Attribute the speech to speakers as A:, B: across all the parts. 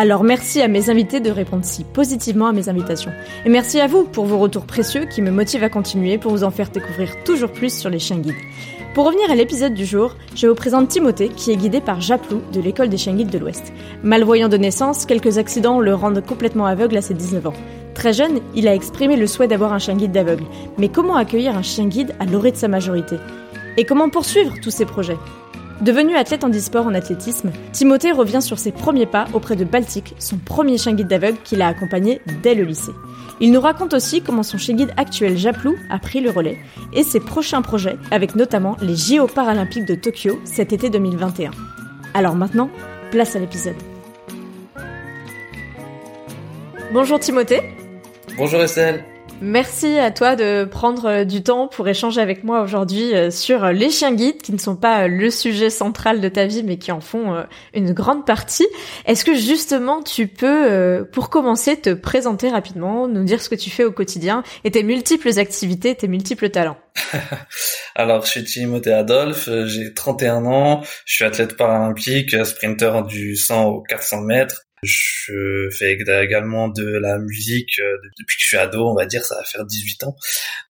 A: Alors merci à mes invités de répondre si positivement à mes invitations. Et merci à vous pour vos retours précieux qui me motivent à continuer pour vous en faire découvrir toujours plus sur les chiens guides. Pour revenir à l'épisode du jour, je vous présente Timothée qui est guidé par Japlou de l'école des chiens guides de l'Ouest. Malvoyant de naissance, quelques accidents le rendent complètement aveugle à ses 19 ans. Très jeune, il a exprimé le souhait d'avoir un chien guide d'aveugle. Mais comment accueillir un chien guide à l'orée de sa majorité? Et comment poursuivre tous ces projets? Devenu athlète en e-sport en athlétisme, Timothée revient sur ses premiers pas auprès de Baltic, son premier chien guide d'aveugle qu'il a accompagné dès le lycée. Il nous raconte aussi comment son chien guide actuel Japlou a pris le relais et ses prochains projets, avec notamment les JO paralympiques de Tokyo cet été 2021. Alors maintenant, place à l'épisode. Bonjour Timothée.
B: Bonjour Estelle.
A: Merci à toi de prendre euh, du temps pour échanger avec moi aujourd'hui euh, sur euh, les chiens guides qui ne sont pas le sujet central de ta vie mais qui en font une grande partie. Est-ce que justement tu peux, pour commencer, te présenter rapidement, nous dire ce que tu fais au quotidien et tes multiples activités, tes multiples talents?
B: Alors, je suis Timothée Adolphe, j'ai 31 ans, je suis athlète paralympique, sprinter du 100 au 400 mètres. Je fais également de la musique euh, depuis que je suis ado, on va dire, ça va faire 18 ans.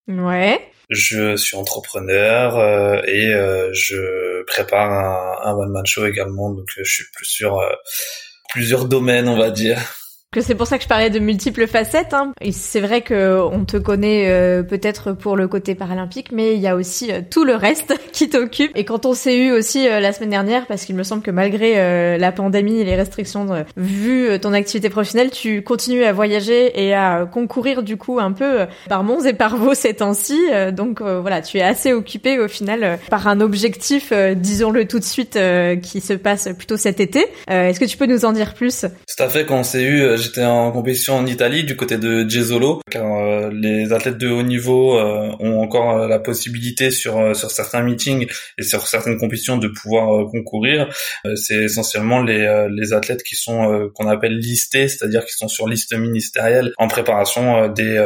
A: Ouais.
B: Je suis entrepreneur euh, et euh, je prépare un, un one-man show également, donc je suis plus sur plusieurs domaines, on va dire
A: que c'est pour ça que je parlais de multiples facettes. Hein. C'est vrai que on te connaît euh, peut-être pour le côté paralympique, mais il y a aussi euh, tout le reste qui t'occupe. Et quand on s'est eu aussi euh, la semaine dernière, parce qu'il me semble que malgré la pandémie et les restrictions, vu ton activité professionnelle, tu continues à voyager et à concourir du coup un peu par Mons et par Vaux ces temps-ci. donc voilà, tu es assez occupé au final par un objectif, disons-le tout de suite, qui se passe plutôt cet été. Est-ce que tu peux nous en dire plus?
B: Tout à fait. Quand on s'est eu j'étais en compétition en Italie du côté de Jesolo, car euh, les athlètes de haut niveau euh, ont encore euh, la possibilité sur sur certains meetings et sur certaines compétitions de pouvoir concourir. c'est essentiellement les les athlètes qui sont qu'on appelle listés, c'est-à-dire qui sont sur liste ministérielle en préparation des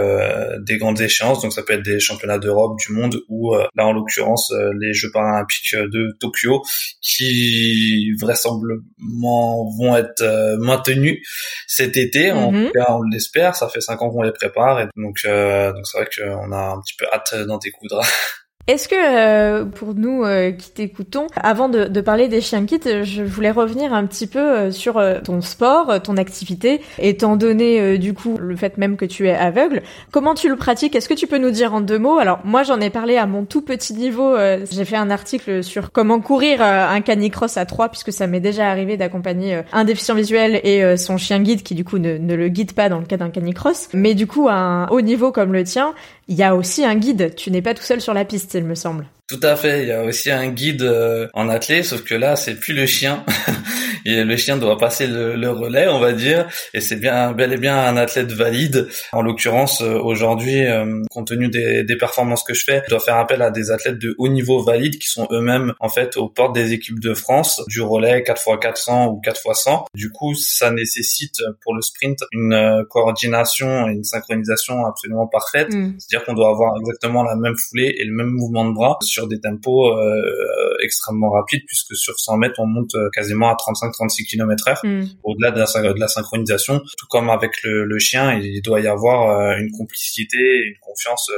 B: des grandes échéances. Donc ça peut être des championnats d'Europe, du monde ou là en l'occurrence les Jeux paralympiques de Tokyo qui vraisemblablement vont être maintenus cet été, en tout cas on l'espère, ça fait cinq ans qu'on les prépare et donc euh, donc c'est vrai qu'on a un petit peu hâte d'en découdre.
A: Est-ce que euh, pour nous euh, qui t'écoutons, avant de, de, parler des chiens kits, je voulais revenir un petit peu euh, sur ton sport, ton activité, étant donné du coup le fait même que tu es aveugle. Comment tu le pratiques? Est-ce que tu peux nous dire en deux mots? Alors moi j'en ai parlé à mon tout petit niveau. J'ai fait un article sur comment courir un canicross à trois, puisque ça m'est déjà arrivé d'accompagner un déficient visuel et son chien guide qui du coup ne, ne le guide pas dans le cas d'un canicross. Mais du coup à un haut niveau comme le tien, il y a aussi un guide. Tu n'es pas tout seul sur la piste,
B: Tout à fait. Il y a aussi un guide euh, en athlète, sauf que là, c'est plus le chien. et le chien doit passer le, relais, on va dire. Et c'est bien, bel et bien un athlète valide. En l'occurrence, euh, aujourd'hui, euh, compte tenu des, des, performances que je fais, je dois faire appel à des athlètes de haut niveau valides qui sont eux-mêmes, en fait, aux portes des équipes de France, du relais 4x400 ou 4x100. Du coup, ça nécessite pour le sprint une coordination et une synchronisation absolument parfaite. Mm. C'est-à-dire qu'on doit avoir exactement la même foulée et le même mouvement de bras sur des tempos euh, extrêmement rapides puisque sur 100 mètres on monte euh, quasiment à 35-36 km heure. Mm. Au-delà de la, de la, synchronisation, tout comme avec le, le, chien, il doit y avoir euh, une complicité, une confiance,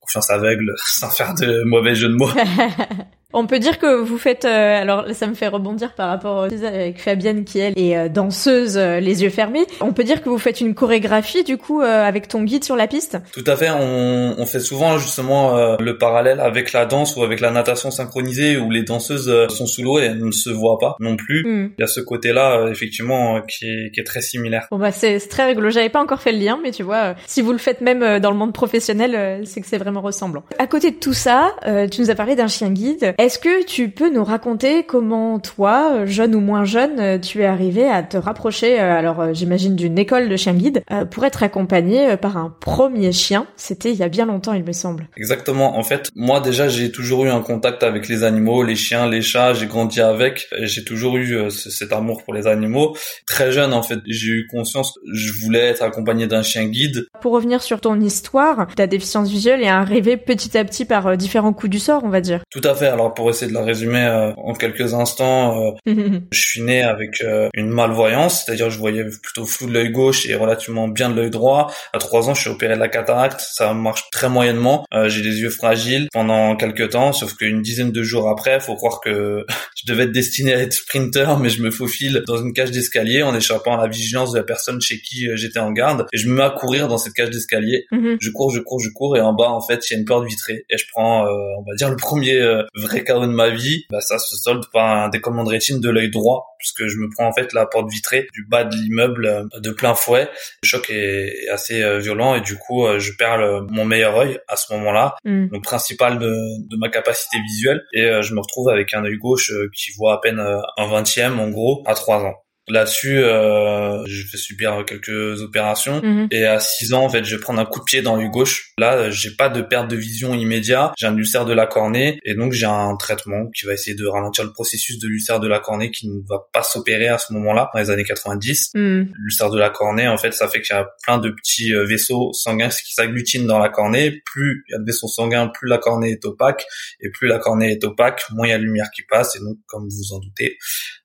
B: confiance aveugle, sans faire de mauvais jeux de mots.
A: On peut dire que vous faites, euh, alors ça me fait rebondir par rapport avec Fabienne qui elle est danseuse les yeux fermés. On peut dire que vous faites une chorégraphie du coup avec ton guide sur la piste?
B: Tout à fait. On, on fait souvent justement le parallèle avec la danse ou avec la natation synchronisée où les danseuses sont sous l'eau et elles ne se voient pas non plus. Hmm. Il y a ce côté-là effectivement qui est, qui est très similaire.
A: Bon bah c'est très rigolo. J'avais pas encore fait le lien, mais tu vois, si vous le faites même dans le monde professionnel, c'est que c'est vraiment ressemblant. À côté de tout ça, tu nous as parlé d'un chien guide. Est-ce que tu peux nous raconter comment toi, jeune ou moins jeune, tu es arrivé à te rapprocher, euh, alors euh, j'imagine d'une école de chien guide, euh, pour être accompagné par un premier chien? C'était il y a bien longtemps, il me semble.
B: Exactement. En fait, moi déjà, j'ai toujours eu un contact avec les animaux, les chiens, les chats. J'ai grandi avec. J'ai toujours eu cet amour pour les animaux. Très jeune, en fait, j'ai eu conscience que je voulais être accompagné d'un chien guide.
A: Pour revenir sur ton histoire, ta déficience visuelle est arrivée petit à petit par différents coups du sort, on va dire.
B: Tout à fait. Alors pour essayer de la résumer euh, en quelques instants, euh, je suis né avec euh, une malvoyance, c'est-à-dire je voyais plutôt flou de l'œil gauche et relativement bien de l'œil droit. À trois ans, je suis opéré de la cataracte, ça marche très moyennement. j'ai des yeux fragiles pendant quelques temps, sauf qu'une dizaine de jours après, faut croire que je devais être destiné à être sprinter, mais je me faufile dans une cage d'escalier en échappant à la vigilance de la personne chez qui j'étais en garde et je me mets à courir dans cette cage d'escalier. Mhm. Je cours, je cours, je cours et en bas en fait il y a une porte vitrée et je prends, on va dire le premier vrai de ma vie, bah, ça se solde par un décollement de rétine de l'œil droit, puisque je me prends en fait la porte vitrée du bas de l'immeuble euh, de plein fouet. Le choc est, assez euh, violent et du coup, euh, je perds mon meilleur œil à ce moment-là, mm. donc principal de, de, ma capacité visuelle, et je me retrouve avec un œil gauche qui voit à peine un vingtième en gros à trois ans. Là-dessus, euh, je fais subir quelques opérations mhm. et à 6 ans, en fait, je vais prendre un coup de pied dans l'œil gauche. Là, j'ai pas de perte de vision immédiat. J'ai un ulcère de la cornée et donc j'ai un traitement qui va essayer de ralentir le processus de l'ulcère de la cornée qui ne va pas s'opérer à ce moment-là dans les années 90. Mhm. L'ulcère de la cornée, en fait, ça fait qu'il y a plein de petits euh, vaisseaux sanguins qui s'agglutinent dans la cornée. Plus il y a de vaisseaux sanguins, plus la cornée est opaque et plus la cornée est opaque, moins il y a de lumière qui passe et donc, comme vous vous en doutez,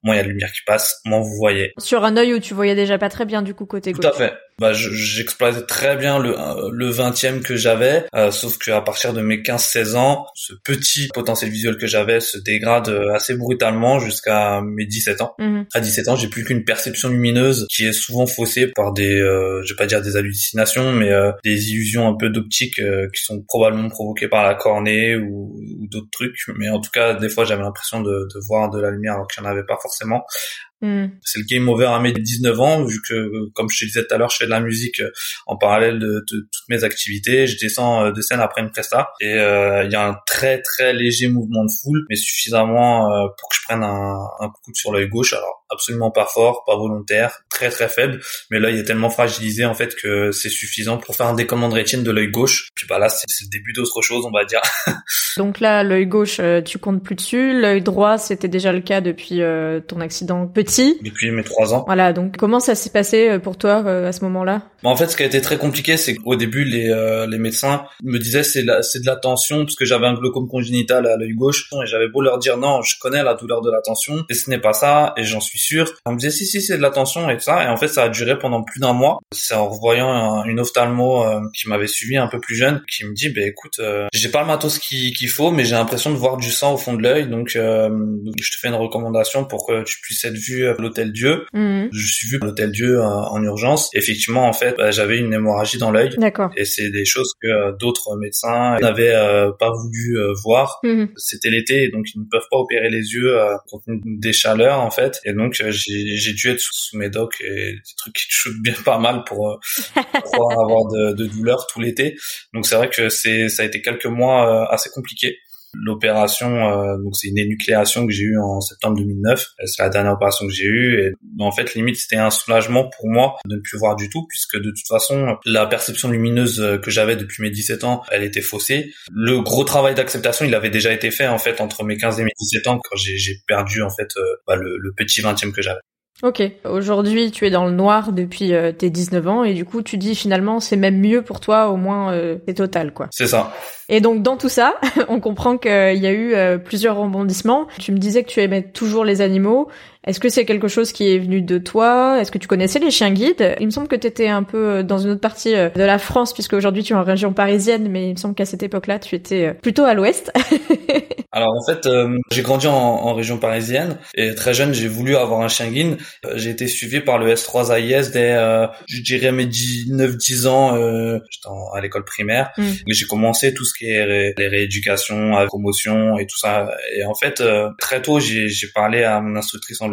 B: moins il y a de lumière qui passe, moins vous voyez
A: sur un œil où tu voyais déjà pas très bien du coup côté
B: gauche. Tout à fait bah, j'exploitais très bien le le 20e que j'avais, euh, sauf qu'à partir de mes 15-16 ans, ce petit potentiel visuel que j'avais se dégrade euh, assez brutalement jusqu'à mes 17 ans. Mhm. À 17 ans, j'ai plus qu'une perception lumineuse qui est souvent faussée par des, euh, je vais pas dire des hallucinations, mais euh, des illusions un peu d'optique qui sont probablement provoquées par la cornée ou, ou d'autres trucs. Mais en tout cas, des fois, j'avais l'impression de, de voir de la lumière alors qu'il n'y en avait pas forcément. Mhm. C'est le game over à mes 19 ans, vu que, comme je te disais tout à l'heure, je fais de la musique euh, en parallèle de, toutes mes activités. Je descends euh, de scène après une presta et euh, il y a un très très léger mouvement de foule, mais suffisamment pour que je prenne un, un coup sur l'œil gauche. Alors absolument pas fort, pas volontaire, très très faible, mais l'œil est tellement fragilisé en fait que c'est suffisant pour faire un décommande rétine de l'œil gauche. Puis bah là c'est le début d'autre chose on va dire.
A: Donc là l'œil gauche tu comptes plus dessus, l'œil droit c'était déjà le cas depuis ton accident petit.
B: Depuis mes trois ans.
A: Voilà donc comment ça s'est passé pour toi à ce moment-là?
B: En fait, ce qui a été très compliqué, c'est qu'au début, les, euh, les médecins me disaient c'est c'est de la tension parce que j'avais un glaucome congénital à l'œil gauche et j'avais beau leur dire non, je connais la douleur de la tension et ce n'est pas ça et j'en suis sûr. On me disait si si c'est de la tension et ça et en fait ça a duré pendant plus d'un mois. C'est en revoyant une ophtalmo euh, qui m'avait suivi un peu plus jeune qui me dit bah écoute, euh, j'ai pas le matos qu'il faut mais j'ai l'impression de voir du sang au fond de l'œil donc, je te fais une recommandation pour que tu puisses être vu à l'hôtel Dieu. Mhm. Je suis vu à l'hôtel Dieu en urgence. Effectivement en fait, bah, j'avais une hémorragie dans l'œil.
A: D'accord.
B: Et c'est des choses que euh, d'autres médecins n'avaient euh, pas voulu euh, voir. Mhm. C'était l'été, donc ils ne peuvent pas opérer les yeux compte des chaleurs en fait. Et donc j'ai dû être sous, mes docs et des trucs qui shootent bien pas mal pour, pouvoir avoir de, de douleurs tout l'été. Donc c'est vrai que c'est ça a été quelques mois assez compliqués. L'opération, euh, donc c'est une énucléation que j'ai eue en septembre 2009. C'est la dernière opération que j'ai eue. Et en fait, limite, c'était un soulagement pour moi de ne plus voir du tout, puisque de toute façon, la perception lumineuse que j'avais depuis mes 17 ans, elle était faussée. Le gros travail d'acceptation, il avait déjà été fait en fait entre mes 15 et mes 17 ans, quand j'ai perdu en fait euh, bah, le, petit 20e que j'avais.
A: Ok. Aujourd'hui, tu es dans le noir depuis euh, tes 19 ans et du coup, tu dis finalement, c'est même mieux pour toi, au moins, euh, c'est total, quoi.
B: C'est ça.
A: Et donc, dans tout ça, on comprend qu'il y a eu euh, plusieurs rebondissements. Tu me disais que tu aimais toujours les animaux. Est-ce que c'est quelque chose qui est venu de toi? Est-ce que tu connaissais les chiens guides? Il me semble que tu étais un peu dans une autre partie de la France, puisque aujourd'hui tu es en région parisienne, mais il me semble qu'à cette époque-là, tu étais plutôt à l'ouest.
B: Alors en fait, euh, j'ai grandi en, en, région parisienne et très jeune, j'ai voulu avoir un chien guide. Euh, j'ai été suivi par le S3 AIS dès, euh, je dirais, mes 9-10 ans. J'étais à l'école primaire. Mm. J'ai commencé tout ce qui est les rééducations, la promotion et tout ça. Et en fait, très tôt, j'ai parlé à mon instructrice en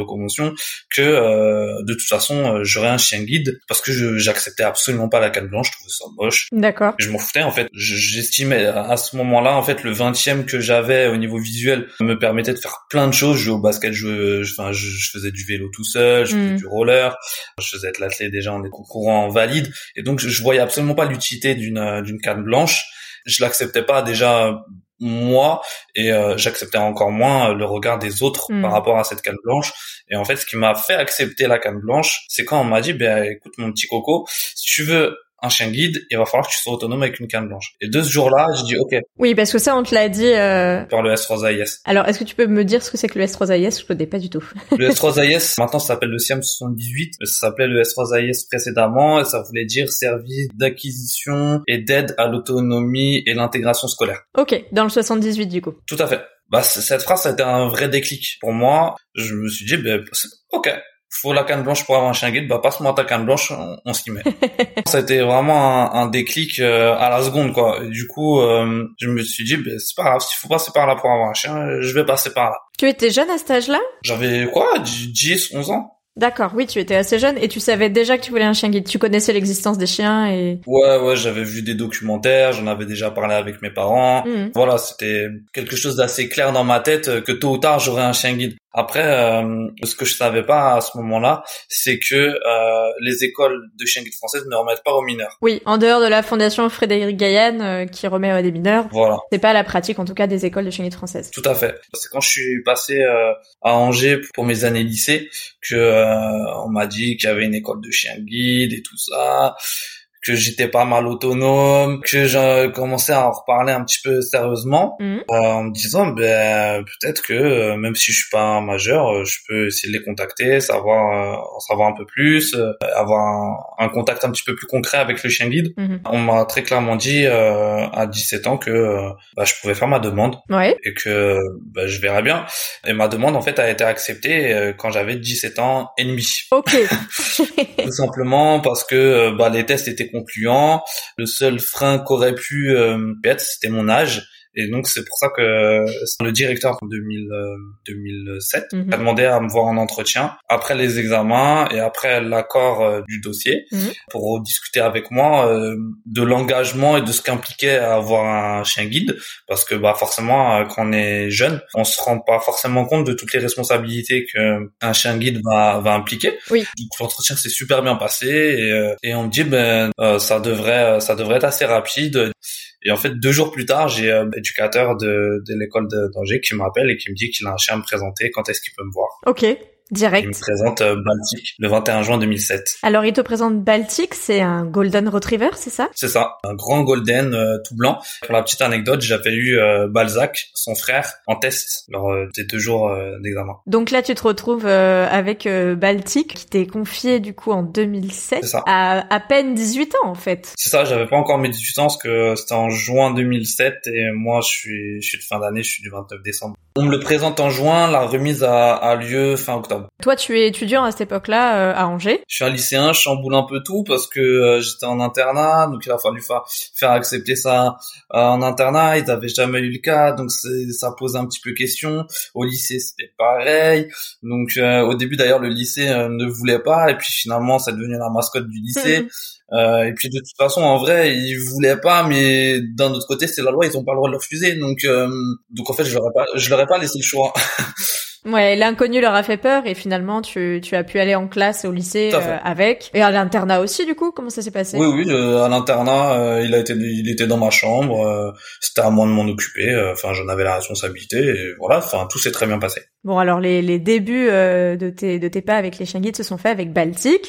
B: que de toute façon, j'aurais un chien guide parce que j'acceptais absolument pas la canne blanche. Je trouvais ça moche.
A: D'accord.
B: Je m'en foutais en fait. J'estimais à ce moment-là, en fait, le 20e que j'avais au niveau visuel me permettait de faire plein de choses. Je jouais au basket, je, enfin, je, faisais du vélo tout seul, je faisais mm. du roller, je faisais de l'athlète déjà en courant valide. Et donc, je, voyais absolument pas l'utilité d'une euh, d'une canne blanche. Je l'acceptais pas déjà moi et euh, j'acceptais encore moins le regard des autres mm. par rapport à cette canne blanche et en fait ce qui m'a fait accepter la canne blanche c'est quand on m'a dit ben écoute mon petit coco si tu veux un chien guide, il va falloir que tu sois autonome avec une canne blanche. Et de ce jour-là, j'ai dit OK.
A: Oui, parce que ça, on te l'a dit. Euh...
B: Par le S3AIS.
A: Alors, est-ce que tu peux me dire ce que c'est que le S3AIS Je connais pas du tout.
B: le S3AIS, maintenant, ça s'appelle le SIAM 78. Ça s'appelait le S3AIS précédemment et ça voulait dire service d'acquisition et d'aide à l'autonomie et l'intégration scolaire.
A: Ok, dans le 78 du coup.
B: Tout à fait. Bah, cette phrase, ça a été un vrai déclic pour moi. Je me suis dit, ben, ok, faut la canne blanche pour avoir un chien guide, bah passe-moi ta canne blanche, on, s'y met. ça a été vraiment un, déclic euh, à la seconde quoi. du coup, euh, je me suis dit, bah, c'est pas grave, s'il faut passer par là pour avoir un chien, je vais passer par là.
A: Tu étais jeune à cet âge-là?
B: J'avais quoi? 10, 11 ans
A: D'accord, oui, tu étais assez jeune et tu savais déjà que tu voulais un chien guide. Tu connaissais l'existence des chiens et.
B: Ouais, ouais, j'avais vu des documentaires, j'en avais déjà parlé avec mes parents. Mmh. Voilà, c'était quelque chose d'assez clair dans ma tête euh, que tôt ou tard j'aurais un chien guide. Après, euh, ce que je savais pas à ce moment-là, c'est que euh, les écoles de chiens guides françaises ne remettent pas aux mineurs.
A: Oui, en dehors de la fondation Frédéric Gaillan euh, qui remet à des mineurs.
B: Voilà.
A: C'est pas la pratique, en tout cas, des écoles de chiens guides françaises.
B: Tout à fait. C'est quand je suis passé euh, à Angers pour mes années lycée que euh, on m'a dit qu'il y avait une école de chiens guides et tout ça que j'étais pas mal autonome, que j'ai commencé à en reparler un petit peu sérieusement, mhm. euh, en me disant ben peut-être que euh, même si je suis pas un majeur, euh, je peux essayer de les contacter, savoir en savoir un peu plus, avoir un, contact un petit peu plus concret avec le chien guide. Mhm. On m'a très clairement dit à 17 ans que bah, je pouvais faire ma demande et que bah, je verrais bien. Et ma demande en fait a été acceptée quand j'avais 17 ans et demi.
A: Ok.
B: Tout simplement parce que bah, les tests étaient concluant. Le seul frein qu'aurait pu euh, être, c'était mon âge. Et donc c'est pour ça que le directeur en 2000, 2007 mhm. a demandé à me voir en entretien après les examens et après l'accord euh, du dossier mhm. pour discuter avec moi euh, de l'engagement et de ce qu'impliquait avoir un chien guide parce que bah forcément quand on est jeune on se rend pas forcément compte de toutes les responsabilités que un chien guide va, va impliquer.
A: Oui.
B: l'entretien s'est super bien passé et, et on me dit ben ça devrait ça devrait être assez rapide et en fait, deux jours plus tard, j'ai un éducateur de, de l'école d'Angers qui m'appelle et qui me dit qu'il a un chien à me présenter. Quand est-ce qu'il peut me voir
A: Ok. Direct.
B: Il me présente euh, Baltic le 21 juin 2007.
A: Alors il te présente Baltic, c'est un Golden Retriever, c'est ça?
B: C'est ça, un grand Golden euh, tout blanc. Pour la petite anecdote, j'avais eu euh, Balzac, son frère, en test lors des deux jours d'examen.
A: Donc là tu te retrouves avec Baltic qui t'est confié du coup en 2007
B: ça.
A: à à peine 18 ans en fait.
B: C'est ça, j'avais pas encore mes 18 ans parce que c'était en juin 2007 et moi je suis je suis de fin d'année, je suis du 29 décembre. On me le présente en juin, la remise a, a lieu fin octobre.
A: Toi, tu es étudiant à cette époque-là euh, à Angers.
B: Je suis un lycéen, je chamboule un peu tout parce que euh, j'étais en internat, donc il a fallu faire, faire accepter ça euh, en internat. Ils n'avaient jamais eu le cas, donc ça pose un petit peu question. Au lycée, c'était pareil. Donc au début, d'ailleurs, le lycée ne voulait pas, et puis finalement, c'est devenu la mascotte du lycée. Euh, et puis de toute façon, en vrai, ils voulaient pas, mais d'un autre côté, c'est la loi, ils ont pas le droit de le refuser. Donc, donc en fait, je leur ai pas, je leur ai pas laissé le choix.
A: Ouais, l'inconnu leur a fait peur et finalement tu, tu as pu aller en classe au lycée euh, avec et à l'internat aussi du coup. Comment ça s'est passé?
B: Oui, oui, euh, à l'internat, euh, il a été, il était dans ma chambre. C'était à moi de m'en occuper. Enfin, j'en avais la responsabilité et voilà. Enfin, tout s'est très bien passé.
A: Bon, alors les, les débuts euh, de, tes, de tes pas avec les chiens guides se sont faits avec
B: fait.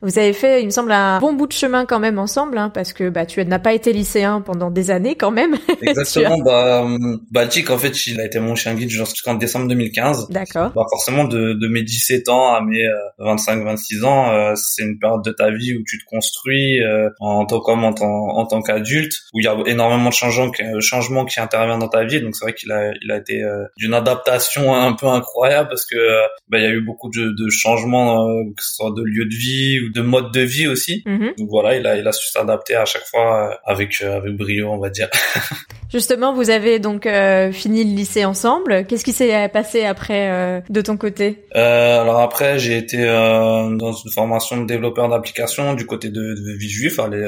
A: Vous avez fait, il me semble, un bon bout de chemin quand même ensemble, hein, parce que bah, tu n'as pas été lycéen pendant des années quand même.
B: Exactement. bah, hum, Baltic, en fait, il a été mon chien guide jusqu'en décembre 2015.
A: D'accord.
B: Bah, forcément, de, de mes 17 ans à mes 25-26 ans, euh, c'est une période de ta vie où tu te construis euh, en tant qu'homme, en tant, en tant qu'adulte, où il y a énormément de changements, changements qui interviennent dans ta vie. Donc c'est vrai qu'il a, il a été d'une adaptation un peu incroyable parce que bah, il y a eu beaucoup de, de changements, que ce soit de lieu de vie ou de mode de vie aussi.
A: Mhm.
B: Donc voilà, il a, il a su s'adapter à chaque fois avec, avec brio, on va dire.
A: Justement, vous avez donc euh, fini le lycée ensemble. Qu'est-ce qui s'est passé après euh, de ton côté
B: euh, Alors après, j'ai été dans une formation de développeur d'applications du côté de, de Villejuif, aller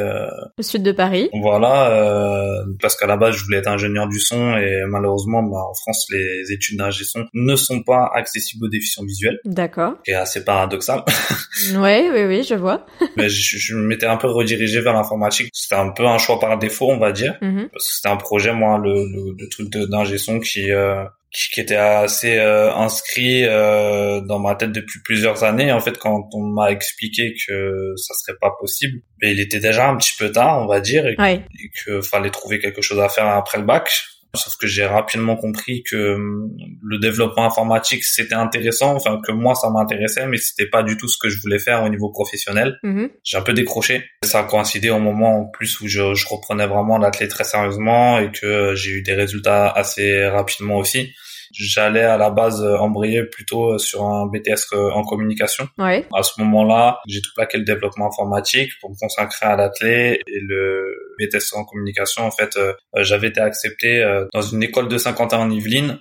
A: le sud de Paris.
B: Voilà, parce qu'à la base, je voulais être ingénieur du son et malheureusement, bah, en France, les études d'ingé son ne sont pas accessibles aux déficients visuels.
A: D'accord.
B: Qui est assez paradoxal.
A: ouais, oui, oui, je vois.
B: Mais je, je m'étais un peu redirigé vers l'informatique. C'était un peu un choix par défaut, on va dire,
A: Mhm.
B: parce que c'était un projet moi le, le, le truc d'ingé son qui, euh, qui qui était assez euh, inscrit euh, dans ma tête depuis plusieurs années en fait quand on m'a expliqué que ça serait pas possible mais il était déjà un petit peu tard on va dire et,
A: Ouais.
B: et que fallait trouver quelque chose à faire après le bac sauf que j'ai rapidement compris que hum, le développement informatique c'était intéressant enfin que moi ça m'intéressait mais c'était pas du tout ce que je voulais faire au niveau professionnel
A: Mhm.
B: j'ai un peu décroché. Ça a coïncidé au moment en plus où je, je reprenais vraiment l'athlète très sérieusement et que j'ai eu des résultats assez rapidement aussi. J'allais à la base euh, embrayer plutôt sur un BTS en communication.
A: Ouais.
B: À ce moment-là, j'ai tout plaqué le développement informatique pour me consacrer à l'athlète et le BTS en communication. En fait, euh, j'avais été accepté euh, dans une école de Saint-Quentin en Yvelines.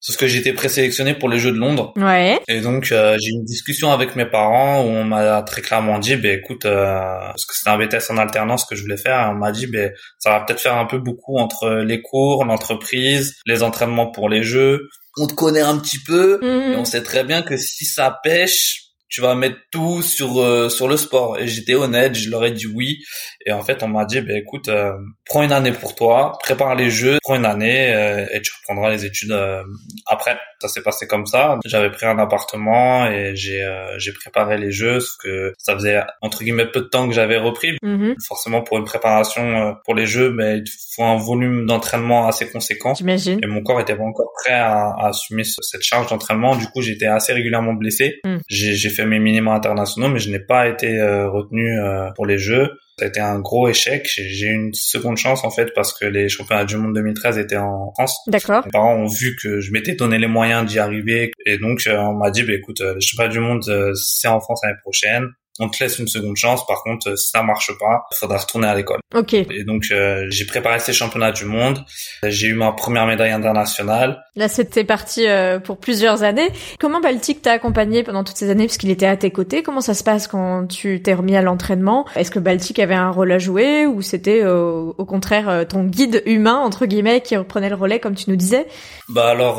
B: C'est ce que été présélectionné pour les Jeux de Londres.
A: Ouais.
B: Et donc euh, j'ai eu une discussion avec mes parents où on m'a très clairement dit, ben écoute, euh, parce que c'était un BTS en alternance que je voulais faire, et on m'a dit, ben ça va peut-être faire un peu beaucoup entre les cours, l'entreprise, les entraînements pour les jeux. On te connaît un petit peu, et
A: Mhm.
B: on sait très bien que si ça pêche, tu vas mettre tout sur euh, sur le sport. Et j'étais honnête, je leur ai dit oui. Et en fait, on m'a dit, ben écoute, euh, prends une année pour toi, prépare les jeux, prends une année euh, et tu reprendras les études euh, après. Ça s'est passé comme ça. J'avais pris un appartement et j'ai euh, j'ai préparé les jeux, sauf que ça faisait entre guillemets peu de temps que j'avais repris.
A: Mhm.
B: Forcément, pour une préparation euh, pour les jeux, mais il faut un volume d'entraînement assez conséquent.
A: J'imagine.
B: Et mon corps était pas encore prêt à, à assumer ce- cette charge d'entraînement. Du coup, j'étais assez régulièrement blessé.
A: Mm.
B: J'ai j'ai fait mes minima internationaux, mais je n'ai pas été euh, retenu euh, pour les Jeux. Ça a été un gros échec. J'ai eu une seconde chance en fait parce que les championnats du monde 2013 étaient en France.
A: D'accord.
B: Mes parents ont vu que je m'étais donné les moyens d'y arriver et donc euh, on m'a dit bah écoute euh, les championnats du monde euh, c'est en France l'année prochaine. On te laisse une seconde chance. Par contre, euh, si ça marche pas, il faudra retourner à l'école.
A: Ok.
B: Et donc euh, j'ai préparé ces championnats du monde. J'ai eu ma première médaille internationale.
A: Là, c'était parti euh, pour plusieurs années. Comment Baltic t'a accompagné pendant toutes ces années parce qu'il était à tes côtés? Comment ça se passe quand tu t'es remis à l'entraînement? Est-ce que Baltic avait un rôle à jouer ou c'était euh, au contraire ton guide humain entre guillemets qui reprenait le relais comme tu nous disais?
B: Bah alors,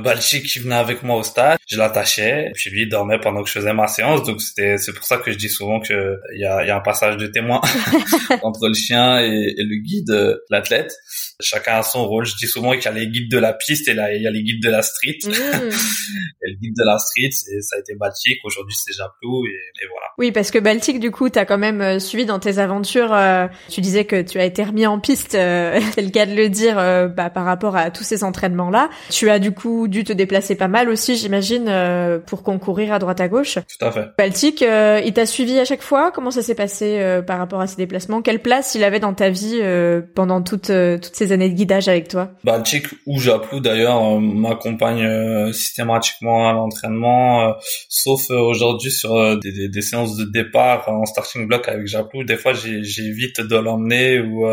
B: Balchik qui venait avec moi au stade, je l'attachais, puis lui il dormait pendant que je faisais ma séance, donc c'était c'est pour ça que je dis souvent que il y a, il y a un passage de témoin entre le chien et, et le guide, euh, l'athlète. Chacun a son rôle. Je dis souvent qu'il y a les guides de la piste et là il y a les guides de la street.
A: Mmh.
B: Et le guide de la street, ça a été Balchik. Aujourd'hui c'est Japlou et, et voilà.
A: Oui, parce que Baltic, du coup, t'as quand même euh, suivi dans tes aventures. euh, tu disais que tu as été remis en piste, euh, c'est le cas de le dire, euh, bah, par rapport à tous ces entraînements-là. Tu as du coup dû te déplacer pas mal aussi, j'imagine, pour concourir à droite à gauche.
B: Tout à fait.
A: Baltic, il t'a suivi à chaque fois? Comment ça s'est passé par rapport à ses déplacements? Quelle place il avait dans ta vie pendant toutes, toutes ces années de guidage avec toi
B: Balchik ou Japlou d'ailleurs euh, m'accompagne euh, systématiquement à l'entraînement, euh, sauf aujourd'hui sur des, des, des séances de départ en starting block avec Japlou. Des fois j'évite de l'emmener ou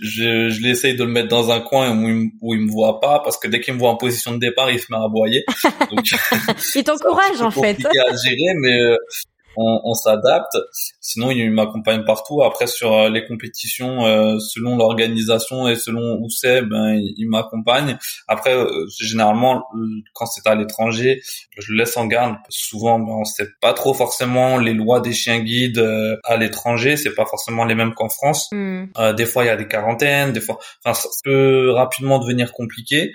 B: je, je l'essaye de le mettre dans un coin où il, me- où il me voit pas parce que dès qu'il me voit en position de départ il se met à aboyer. Donc,
A: Il t'encourage en fait.
B: à gérer, mais on, on s'adapte. Sinon, il m'accompagne partout. Après, sur euh, les compétitions, euh, selon l'organisation et selon où c'est, ben, il, il m'accompagne. Après, euh, généralement, euh, quand c'est à l'étranger, je le laisse en garde. Souvent, ben, on sait pas trop forcément les lois des chiens guides euh, à l'étranger. C'est pas forcément les mêmes qu'en France.
A: Hmm.
B: Euh, des fois, il y a des quarantaines. Des fois, enfin, ça peut rapidement devenir compliqué.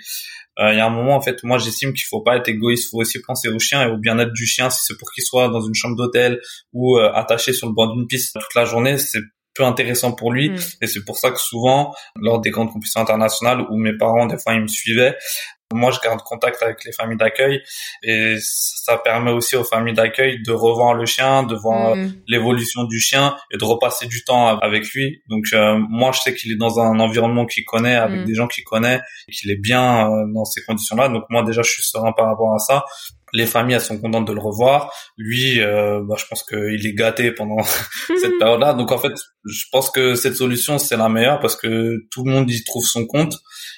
B: Euh, il y a un moment en fait, moi j'estime qu'il faut pas être égoïste, faut aussi penser au chien et au bien-être du chien. Si c'est pour qu'il soit dans une chambre d'hôtel ou euh, attaché sur le bord d'une piste toute la journée, c'est peu intéressant pour lui mm. et c'est pour ça que souvent lors des grandes compétitions internationales où mes parents des fois ils me suivaient moi, je garde contact avec les familles d'accueil et ça permet aussi aux familles d'accueil de revoir le chien, de voir mm. l'évolution du chien et de repasser du temps avec lui. Donc euh, moi, je sais qu'il est dans un environnement qu'il connaît, avec mm. des gens qu'il connaît, qu'il est bien euh, dans ces conditions-là. Donc moi, déjà, je suis serein par rapport à ça les familles elles sont contentes de le revoir. Lui, euh, bah, je pense qu'il est gâté pendant cette période-là. Donc en fait, je pense que cette solution c'est la meilleure parce que tout le monde y trouve son compte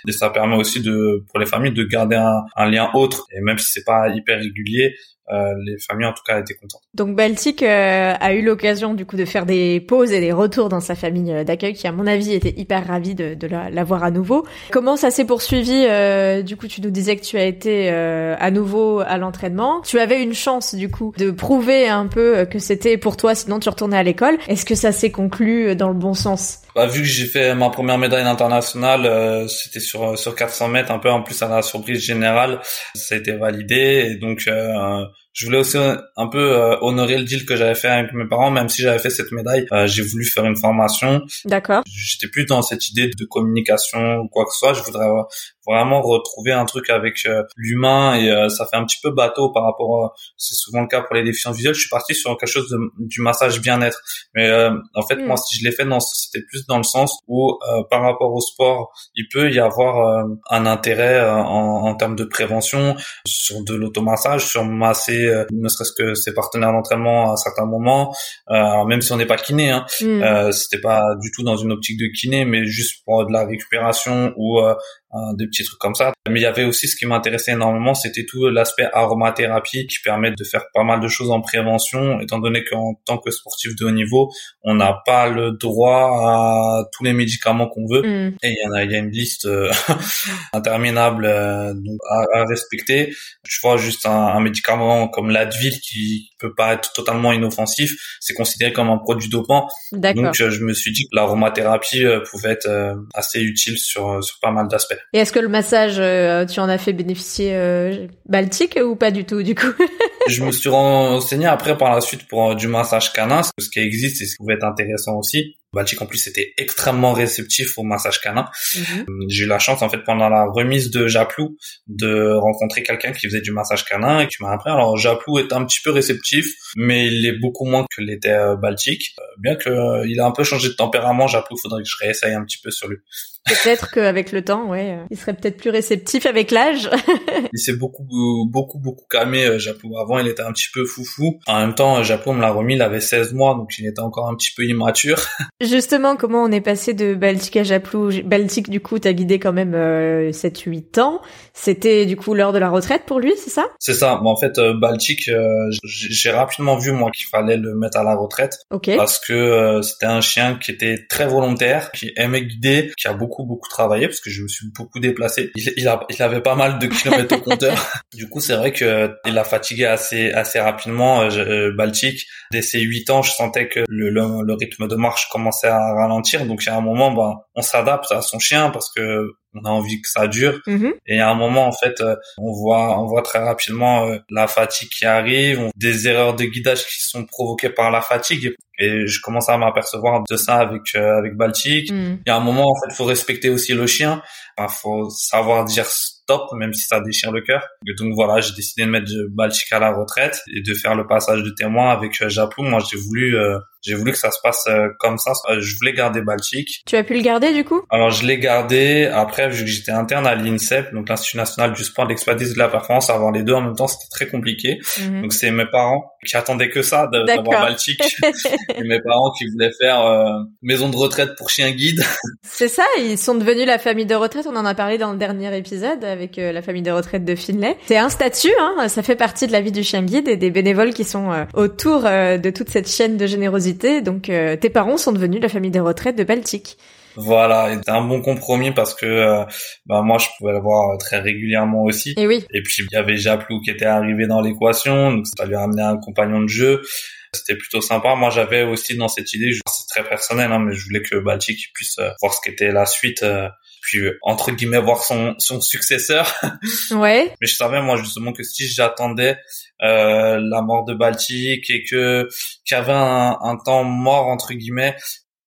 B: et ça permet aussi de pour les familles de garder un, lien autre et même si c'est pas hyper régulier, euh, les familles en tout cas étaient contentes.
A: Donc Baltic euh, a eu l'occasion du coup de faire des pauses et des retours dans sa famille euh, d'accueil qui à mon avis était hyper ravie de, de la, voir à nouveau. Comment ça s'est poursuivi Du coup tu nous disais que tu as été à nouveau à l'entraînement. Tu avais une chance du coup de prouver un peu que c'était pour toi sinon tu retournais à l'école. Est-ce que ça s'est conclu sens.
B: Bah, vu que j'ai fait ma première médaille internationale, c'était sur sur 400 mètres, un peu en plus à la surprise générale, ça a été validé. Et donc je voulais aussi un peu euh, honorer le deal que j'avais fait avec mes parents, même si j'avais fait cette médaille, euh, j'ai voulu faire une formation.
A: D'accord.
B: J'étais plus dans cette idée de communication ou quoi que ce soit. Je voudrais vraiment retrouver un truc avec euh, l'humain et euh, ça fait un petit peu bateau par rapport c'est souvent le cas pour les déficients visuels je suis parti sur quelque chose de, du massage bien-être mais euh, en fait moi mm. si je l'ai fait c'était plus dans le sens où par rapport au sport il peut y avoir un intérêt en, en, termes de prévention sur de l'automassage sur masser ne serait-ce que ses partenaires d'entraînement à certains moments alors même si on n'est pas kiné hein, mm. c'était pas du tout dans une optique de kiné mais juste pour de la récupération ou des petits trucs comme ça. Mais il y avait aussi ce qui m'intéressait énormément, c'était tout l'aspect aromathérapie qui permet de faire pas mal de choses en prévention, étant donné qu'en tant que sportif de haut niveau, on n'a pas le droit à tous les médicaments qu'on veut. Mm. Et il y en a, il y a une liste euh, interminable euh, à, respecter. Je vois juste un, un médicament comme l'Advil qui peut pas être totalement inoffensif, c'est considéré comme un produit dopant. Donc euh, je me suis dit que l'aromathérapie pouvait être assez utile sur, sur pas mal d'aspects.
A: Et est-ce que le massage, euh, tu en as fait bénéficier euh, Baltique ou pas du tout du coup
B: Je me suis renseigné après par la suite pour euh, du massage canin, ce qui existe et ce qui pouvait être intéressant aussi. Baltic en plus était extrêmement réceptif au massage canin. Mhm. J'ai eu la chance en fait pendant la remise de Japlou de rencontrer quelqu'un qui faisait du massage canin et qui m'a appris. Alors Japlou est un petit peu réceptif, mais il est beaucoup moins que l'était euh, Baltic. Euh, bien que euh, il a un peu changé de tempérament, Japlou, faudrait que je réessaye un petit peu sur lui.
A: Peut-être qu'avec le temps, ouais, il serait peut-être plus réceptif avec l'âge.
B: il s'est beaucoup, beaucoup, beaucoup calmé, Japlou. Avant, il était un petit peu foufou. En même temps, Japlou me l'a remis, il avait 16 mois, donc il était encore un petit peu immature.
A: Justement, comment on est passé de Baltique à Japlou Baltique, du coup, t'as guidé quand même euh, 7-8 ans. C'était du coup l'heure de la retraite pour lui, c'est ça?
B: C'est ça. en fait, euh, Baltique, euh, j'ai rapidement vu moi qu'il fallait le mettre à la retraite.
A: Ok.
B: Parce que euh, c'était un chien qui était très volontaire, qui aimait guider, qui a beaucoup beaucoup travaillé parce que je me suis beaucoup déplacé. Il, il, a, il avait pas mal de kilomètres au compteur. du coup, c'est vrai que il a fatigué assez assez rapidement. Baltique, dès ses 8 ans, je sentais que le, le, le rythme de marche commençait à ralentir. Donc, il y a un moment, bah, on s'adapte à son chien parce que on a envie que ça dure. Mm-hmm. Et a un moment, en fait, euh, on voit, on voit très rapidement euh, la fatigue qui arrive, des erreurs de guidage qui sont provoquées par la fatigue. Et je commence à m'apercevoir de ça avec euh, avec Baltic. Mm. Il y a un moment, en fait, il faut respecter aussi le chien. Il faut savoir dire top, même si ça déchire le cœur. Et donc voilà, j'ai décidé de mettre Baltic à la retraite et de faire le passage de témoin avec Japlou. Moi, j'ai voulu, euh, j'ai voulu que ça se passe euh, comme ça. je voulais garder Baltic.
A: Tu as pu le garder du coup?
B: Alors je l'ai gardé. Après, vu que j'étais interne à l'INSEP, donc l'Institut national du sport, de l'expertise de la performance, avoir les deux en même temps, c'était très compliqué. Mhm. Donc c'est mes parents qui attendaient que ça d'avoir Baltic, et mes parents qui voulaient faire maison de retraite pour chien guide.
A: c'est ça. Ils sont devenus la famille de retraite. On en a parlé dans le dernier épisode avec euh, la famille de retraite de Finlay. C'est un statut, hein, ça fait partie de la vie du chien guide et des bénévoles qui sont euh, autour euh, de toute cette chaîne de générosité. Donc tes parents sont devenus la famille de retraite de Baltique.
B: Voilà, c'était un bon compromis parce que bah, moi je pouvais le voir très régulièrement aussi.
A: Et oui.
B: Et puis il y avait Japlou qui était arrivé dans l'équation, donc ça lui a amené un compagnon de jeu. C'était plutôt sympa. Moi, j'avais aussi dans cette idée, c'est très personnel, hein, mais je voulais que Baltic puisse euh, voir ce qu'était la suite, euh, puis entre guillemets voir son son successeur.
A: Ouais.
B: mais je savais moi justement que si j'attendais euh, la mort de Baltic et que qu'il y avait un, un temps mort entre guillemets,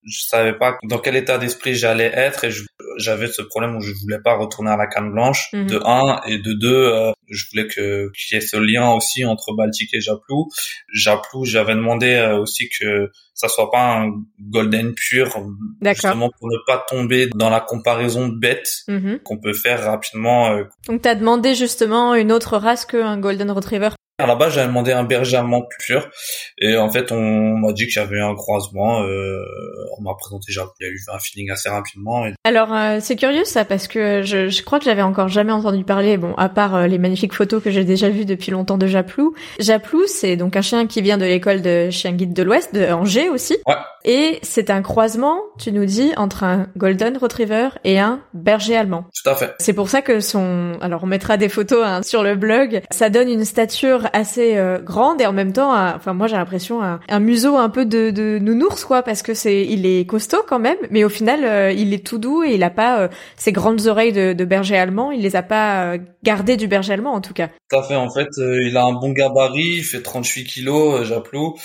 B: je savais pas dans quel état d'esprit j'allais être et j'avais ce problème où je voulais pas retourner à la canne blanche
A: Mhm.
B: de un et de deux euh, je voulais que qu'il y ait ce lien aussi entre Baltic et Japlou Japlou j'avais demandé euh, aussi que ça soit pas un golden pur justement pour ne pas tomber dans la comparaison bête
A: Mhm.
B: qu'on peut faire rapidement euh.
A: Donc t'as demandé justement une autre race qu'un Golden Retriever.
B: À la base j'avais demandé un berger allemand pur et en fait on m'a dit qu'il y avait un croisement euh, on m'a présenté Japlou il y a eu un feeling assez rapidement et
A: Alors euh, c'est curieux ça parce que je, je crois que j'avais encore jamais entendu parler, bon à part euh, les magnifiques photos que j'ai déjà vues depuis longtemps de Japlou. Japlou c'est donc un chien qui vient de l'école de chien guide de l'Ouest, de Angers aussi.
B: Ouais.
A: Et c'est un croisement, tu nous dis, entre un Golden Retriever et un berger allemand.
B: tout à fait
A: C'est pour ça que son, alors on mettra des photos hein, sur le blog. Ça donne une stature assez euh, grande et en même temps, un- enfin moi j'ai l'impression un, un museau un peu de, de nounours quoi, parce que c'est, il est costaud quand même, mais au final euh, il est tout doux et il a pas euh, ces grandes oreilles de, de berger allemand. Il les a pas euh, gardées du berger allemand en tout cas.
B: Tout à fait. En fait, euh, il a un bon gabarit, il fait 38 kilos, Japlou.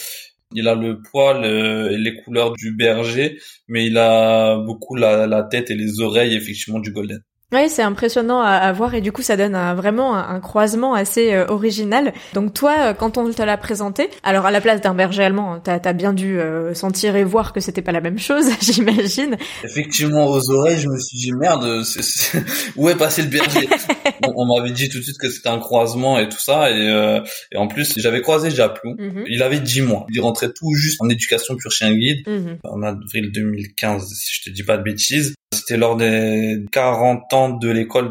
B: Il a le poil et les couleurs du berger, mais il a beaucoup la, la tête et les oreilles effectivement du golden.
A: Oui, c'est impressionnant à, à voir et du coup ça donne un- vraiment un, un croisement assez euh, original. Donc toi, euh, quand on te l'a présenté, alors à la place d'un berger allemand, hein, t'as as bien dû euh, sentir et voir que c'était pas la même chose, j'imagine.
B: Effectivement, aux oreilles, je me suis dit merde, c'est- c'est- où est passé le berger? On, on m'avait dit tout de suite que c'était un croisement et tout ça, et, euh, et en plus j'avais croisé Japlou.
A: Mhm.
B: Il avait 10 mois. Il rentrait tout juste en éducation pur chien guide.
A: Mhm.
B: en avril 2015, si je te dis pas de bêtises. C'était lors des 40 ans de l'école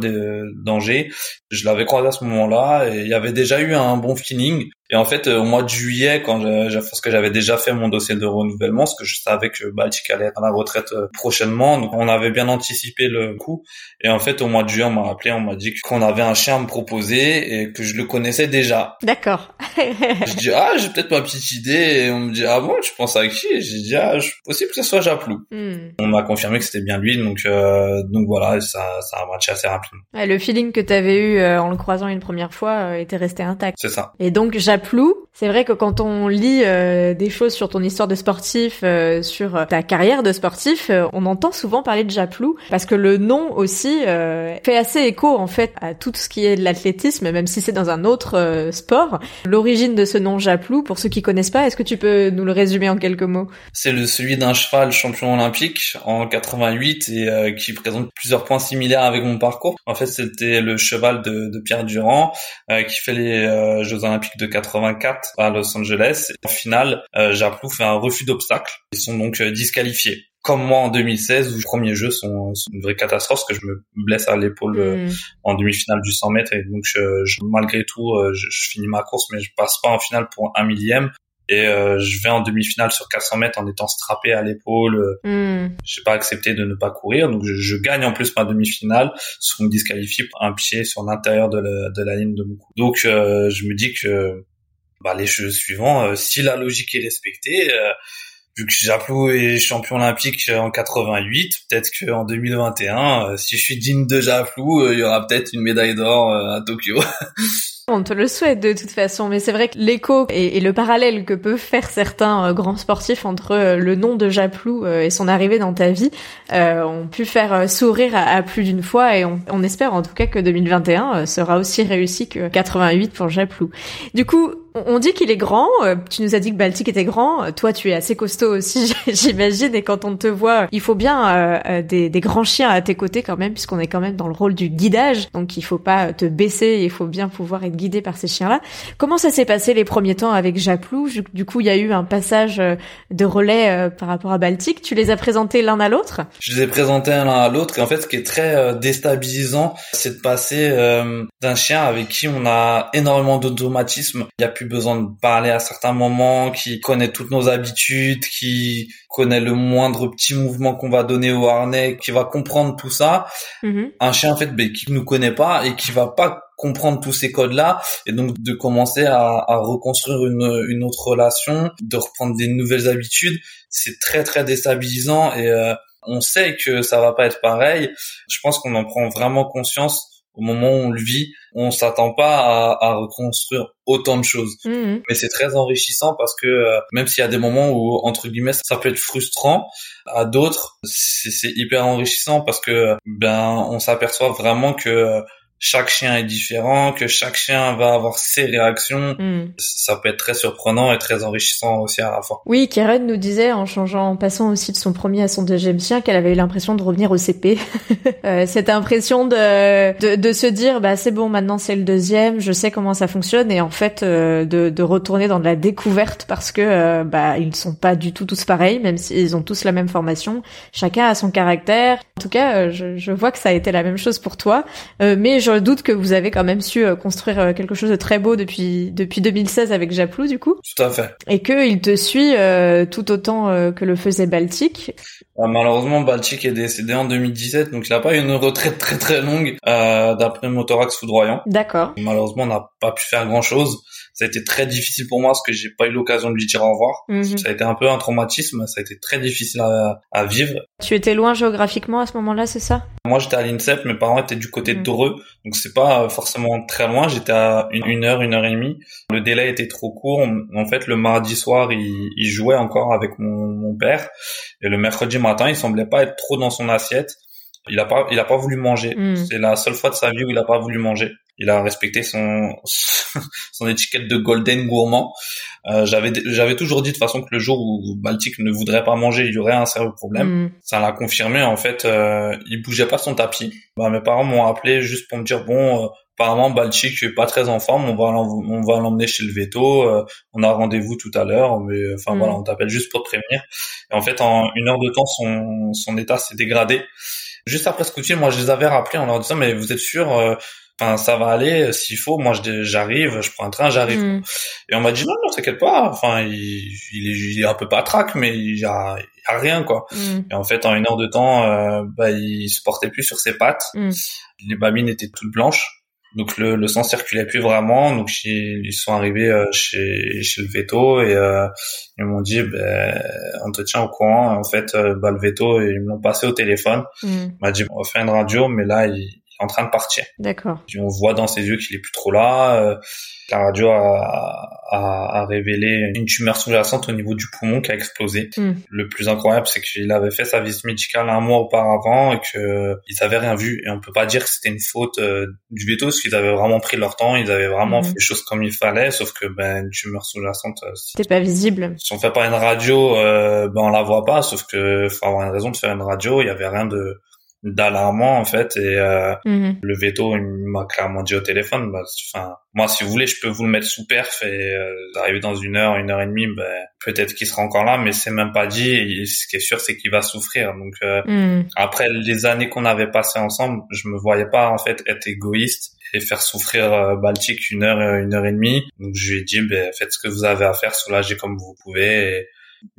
B: d'Angers. Je l'avais croisé à ce moment-là et il y avait déjà eu un bon feeling. Et en fait, euh, au mois de juillet, quand j'ai- parce que j'avais déjà fait mon dossier de renouvellement, parce que je savais que Baltic allait être à la retraite euh, prochainement, donc on avait bien anticipé le coup. Et en fait, au mois de juillet, on m'a appelé, on m'a dit qu'on avait un chien à me proposer et que je le connaissais déjà.
A: D'accord.
B: Je dis ah j'ai peut-être ma petite idée et on me dit ah bon tu penses à qui? J'ai dit ah je- possible que ce soit Japlou.
A: Hmm.
B: On m'a confirmé que c'était bien lui donc euh, donc voilà ça ça a matché assez rapidement.
A: Ouais, le feeling que t'avais eu euh, en le croisant une première fois était resté intact.
B: C'est ça.
A: Et donc Japlou, c'est vrai que quand on lit euh, des choses sur ton histoire de sportif, euh, sur euh, ta carrière de sportif, on entend souvent parler de Japlou parce que le nom aussi fait assez écho en fait à tout ce qui est de l'athlétisme, même si c'est dans un autre sport. L'origine de ce nom Japlou, pour ceux qui connaissent pas, est-ce que tu peux nous le résumer en quelques mots?
B: C'est le celui d'un cheval champion olympique en 88 et qui présente plusieurs points similaires avec mon parcours. En fait c'était le cheval de, de Pierre Durand qui fait les Jeux olympiques de 84 à Los Angeles. Et en finale euh, Japlou fait un refus d'obstacle. Ils sont donc euh, disqualifiés. Comme moi en 2016 où les premiers jeux sont, sont une vraie catastrophe parce que je me blesse à l'épaule
A: Hmm.
B: en demi-finale du 100 mètres et donc je, je- malgré tout euh, je, je finis ma course mais je passe pas en finale pour un millième et euh, je vais en demi-finale sur 400 mètres en étant strappé à l'épaule
A: Hmm.
B: j'ai pas accepté de ne pas courir donc je, je gagne en plus ma demi-finale sur une disqualifié un pied sur l'intérieur de la, de la ligne de mon cou donc euh, je me dis que bah, les jeux suivants euh, si la logique est respectée euh, vu que Japlou est champion olympique en 88, peut-être qu'en 2021, euh, si je suis digne de Japlou, il y aura peut-être une médaille d'or à Tokyo.
A: On te le souhaite de toute façon, mais c'est vrai que l'écho et, le parallèle que peuvent faire certains euh, grands sportifs entre euh, le nom de Japlou euh, et son arrivée dans ta vie ont pu faire sourire à, plus d'une fois et on, espère en tout cas que 2021 euh, sera aussi réussi que 88 pour Japlou. Du coup, on, dit qu'il est grand, tu nous as dit que Baltic était grand, toi tu es assez costaud aussi j'imagine et quand on te voit, il faut bien des, des grands chiens à tes côtés quand même puisqu'on est quand même dans le rôle du guidage, donc il faut pas te baisser, il faut bien pouvoir être guidé par ces chiens-là. Comment ça s'est passé les premiers temps avec Japlou Du coup, il y a eu un passage euh, de relais euh, par rapport à Baltic. Tu les as présentés l'un à l'autre?
B: Je les ai présentés l'un à l'autre et en fait ce qui est très euh, déstabilisant c'est de passer euh, d'un chien avec qui on a énormément d'automatisme. Il n'y a plus besoin de parler à certains moments, qui connaît toutes nos habitudes, qui connaît le moindre petit mouvement qu'on va donner au harnais, qui va comprendre tout ça.
A: Mhm.
B: Un chien en fait ben, qui nous connaît pas et qui va pas comprendre tous ces codes-là et donc de commencer à, à reconstruire une, une, autre relation, de reprendre des nouvelles habitudes, c'est très très déstabilisant et euh, on sait que ça va pas être pareil. Je pense qu'on en prend vraiment conscience au moment où on le vit, on s'attend pas à, à, reconstruire autant de choses. Mmh. Mais c'est très enrichissant parce que euh, même s'il y a des moments où entre guillemets ça peut être frustrant, à d'autres c'est hyper enrichissant parce que ben on s'aperçoit vraiment que chaque chien est différent, que chaque chien va avoir ses réactions. Hmm. Ça peut être très surprenant et très enrichissant aussi à la fois.
A: Oui, Karen nous disait en changeant, en passant aussi de son premier à son deuxième chien, qu'elle avait eu l'impression de revenir au CP. euh, cette impression de, de, de se dire, bah c'est bon, maintenant c'est le deuxième, je sais comment ça fonctionne, et en fait euh, de, de retourner dans de la découverte parce que euh, bah ils sont pas du tout tous pareils, même s'ils ont tous la même formation. Chacun a son caractère. En tout cas, euh, je, je vois que ça a été la même chose pour toi, mais je doute que vous avez quand même su euh, construire euh, quelque chose de très beau depuis depuis 2016 avec Japlou du coup.
B: Tout à fait.
A: Et que il te suit euh, tout autant que le faisait Baltic.
B: malheureusement, Baltic est décédé en 2017, donc il n'a pas eu une retraite très très longue d'après Motorax foudroyant.
A: D'accord.
B: Malheureusement, on n'a pas pu faire grand chose ça a été très difficile pour moi parce que j'ai pas eu l'occasion de lui dire au revoir. Mhm. Ça a été un peu un traumatisme, ça a été très difficile à, à vivre.
A: Tu étais loin géographiquement à ce moment-là, c'est ça?
B: Moi, j'étais à l'INSEP, mes parents étaient du côté de mhm. Dreux, donc c'est pas forcément très loin. J'étais à une, heure, une heure et demie. Le délai était trop court. En fait, le mardi soir, il, il jouait encore avec mon, mon père, et le mercredi matin, il semblait pas être trop dans son assiette. Il a pas, il a pas voulu manger. Mhm. C'est la seule fois de sa vie où il a pas voulu manger il a respecté son son étiquette de golden gourmand. Euh, j'avais j'avais toujours dit de façon que le jour où Baltic ne voudrait pas manger, il y aurait un sérieux problème. Mm. Ça l'a confirmé en fait. Euh, il bougeait pas son tapis. Bah, mes parents m'ont appelé juste pour me dire bon. Euh, apparemment Baltic est pas très en forme, on va on va l'emmener chez le veto, euh, on a rendez-vous tout à l'heure, mais enfin mm. voilà, on t'appelle juste pour te prévenir. Et en fait en une heure de temps son son état s'est dégradé. Juste après ce coup de fil, moi je les avais rappelés en leur disant mais vous êtes sûr Enfin, ça va aller. S'il faut, moi, j'arrive, je prends un train, j'arrive. Mm. Et on m'a dit non, non, t'inquiète pas. Enfin, il, il, est, il est un peu patraque, mais il y a, il y a rien quoi. Mm. Et en fait, en une heure de temps, euh, bah, il se portait plus sur ses pattes. Mm. Les babines étaient toutes blanches. Donc le, le sang circulait plus vraiment. Donc ils, sont arrivés euh, chez, chez le veto et euh, ils m'ont dit ben on te tient au courant. En fait, euh, bah, le veto ils m'ont passé au téléphone. Mm. m'a dit on va faire une radio, mais là il, en train de partir.
A: D'accord.
B: On voit dans ses yeux qu'il est plus trop là. Euh, la radio a, a, a, révélé une tumeur sous-jacente au niveau du poumon qui a explosé. Hmm. Le plus incroyable, c'est qu'il avait fait sa visite médicale un mois auparavant et qu'ils avaient rien vu. Et on peut pas dire que c'était une faute euh, du veto, parce qu'ils avaient vraiment pris leur temps, ils avaient vraiment hmm. fait les choses comme il fallait, sauf que ben une tumeur sous-jacente, euh,
A: c'était pas visible.
B: Si on fait pas une radio, euh, ben on la voit pas, sauf que faut avoir une raison de faire une radio. Il y avait rien de d'alarmant en fait et euh, mhm. le veto il m'a clairement dit au téléphone bah, enfin moi si vous voulez je peux vous le mettre sous perf et euh, arriver dans une heure une heure et demie ben peut-être qu'il sera encore là mais c'est même pas dit et ce qui est sûr c'est qu'il va souffrir donc euh, mhm. après les années qu'on avait passées ensemble je me voyais pas en fait être égoïste et faire souffrir euh, Baltic une heure une heure et demie donc je lui ai dit ben faites ce que vous avez à faire soulagez comme vous pouvez et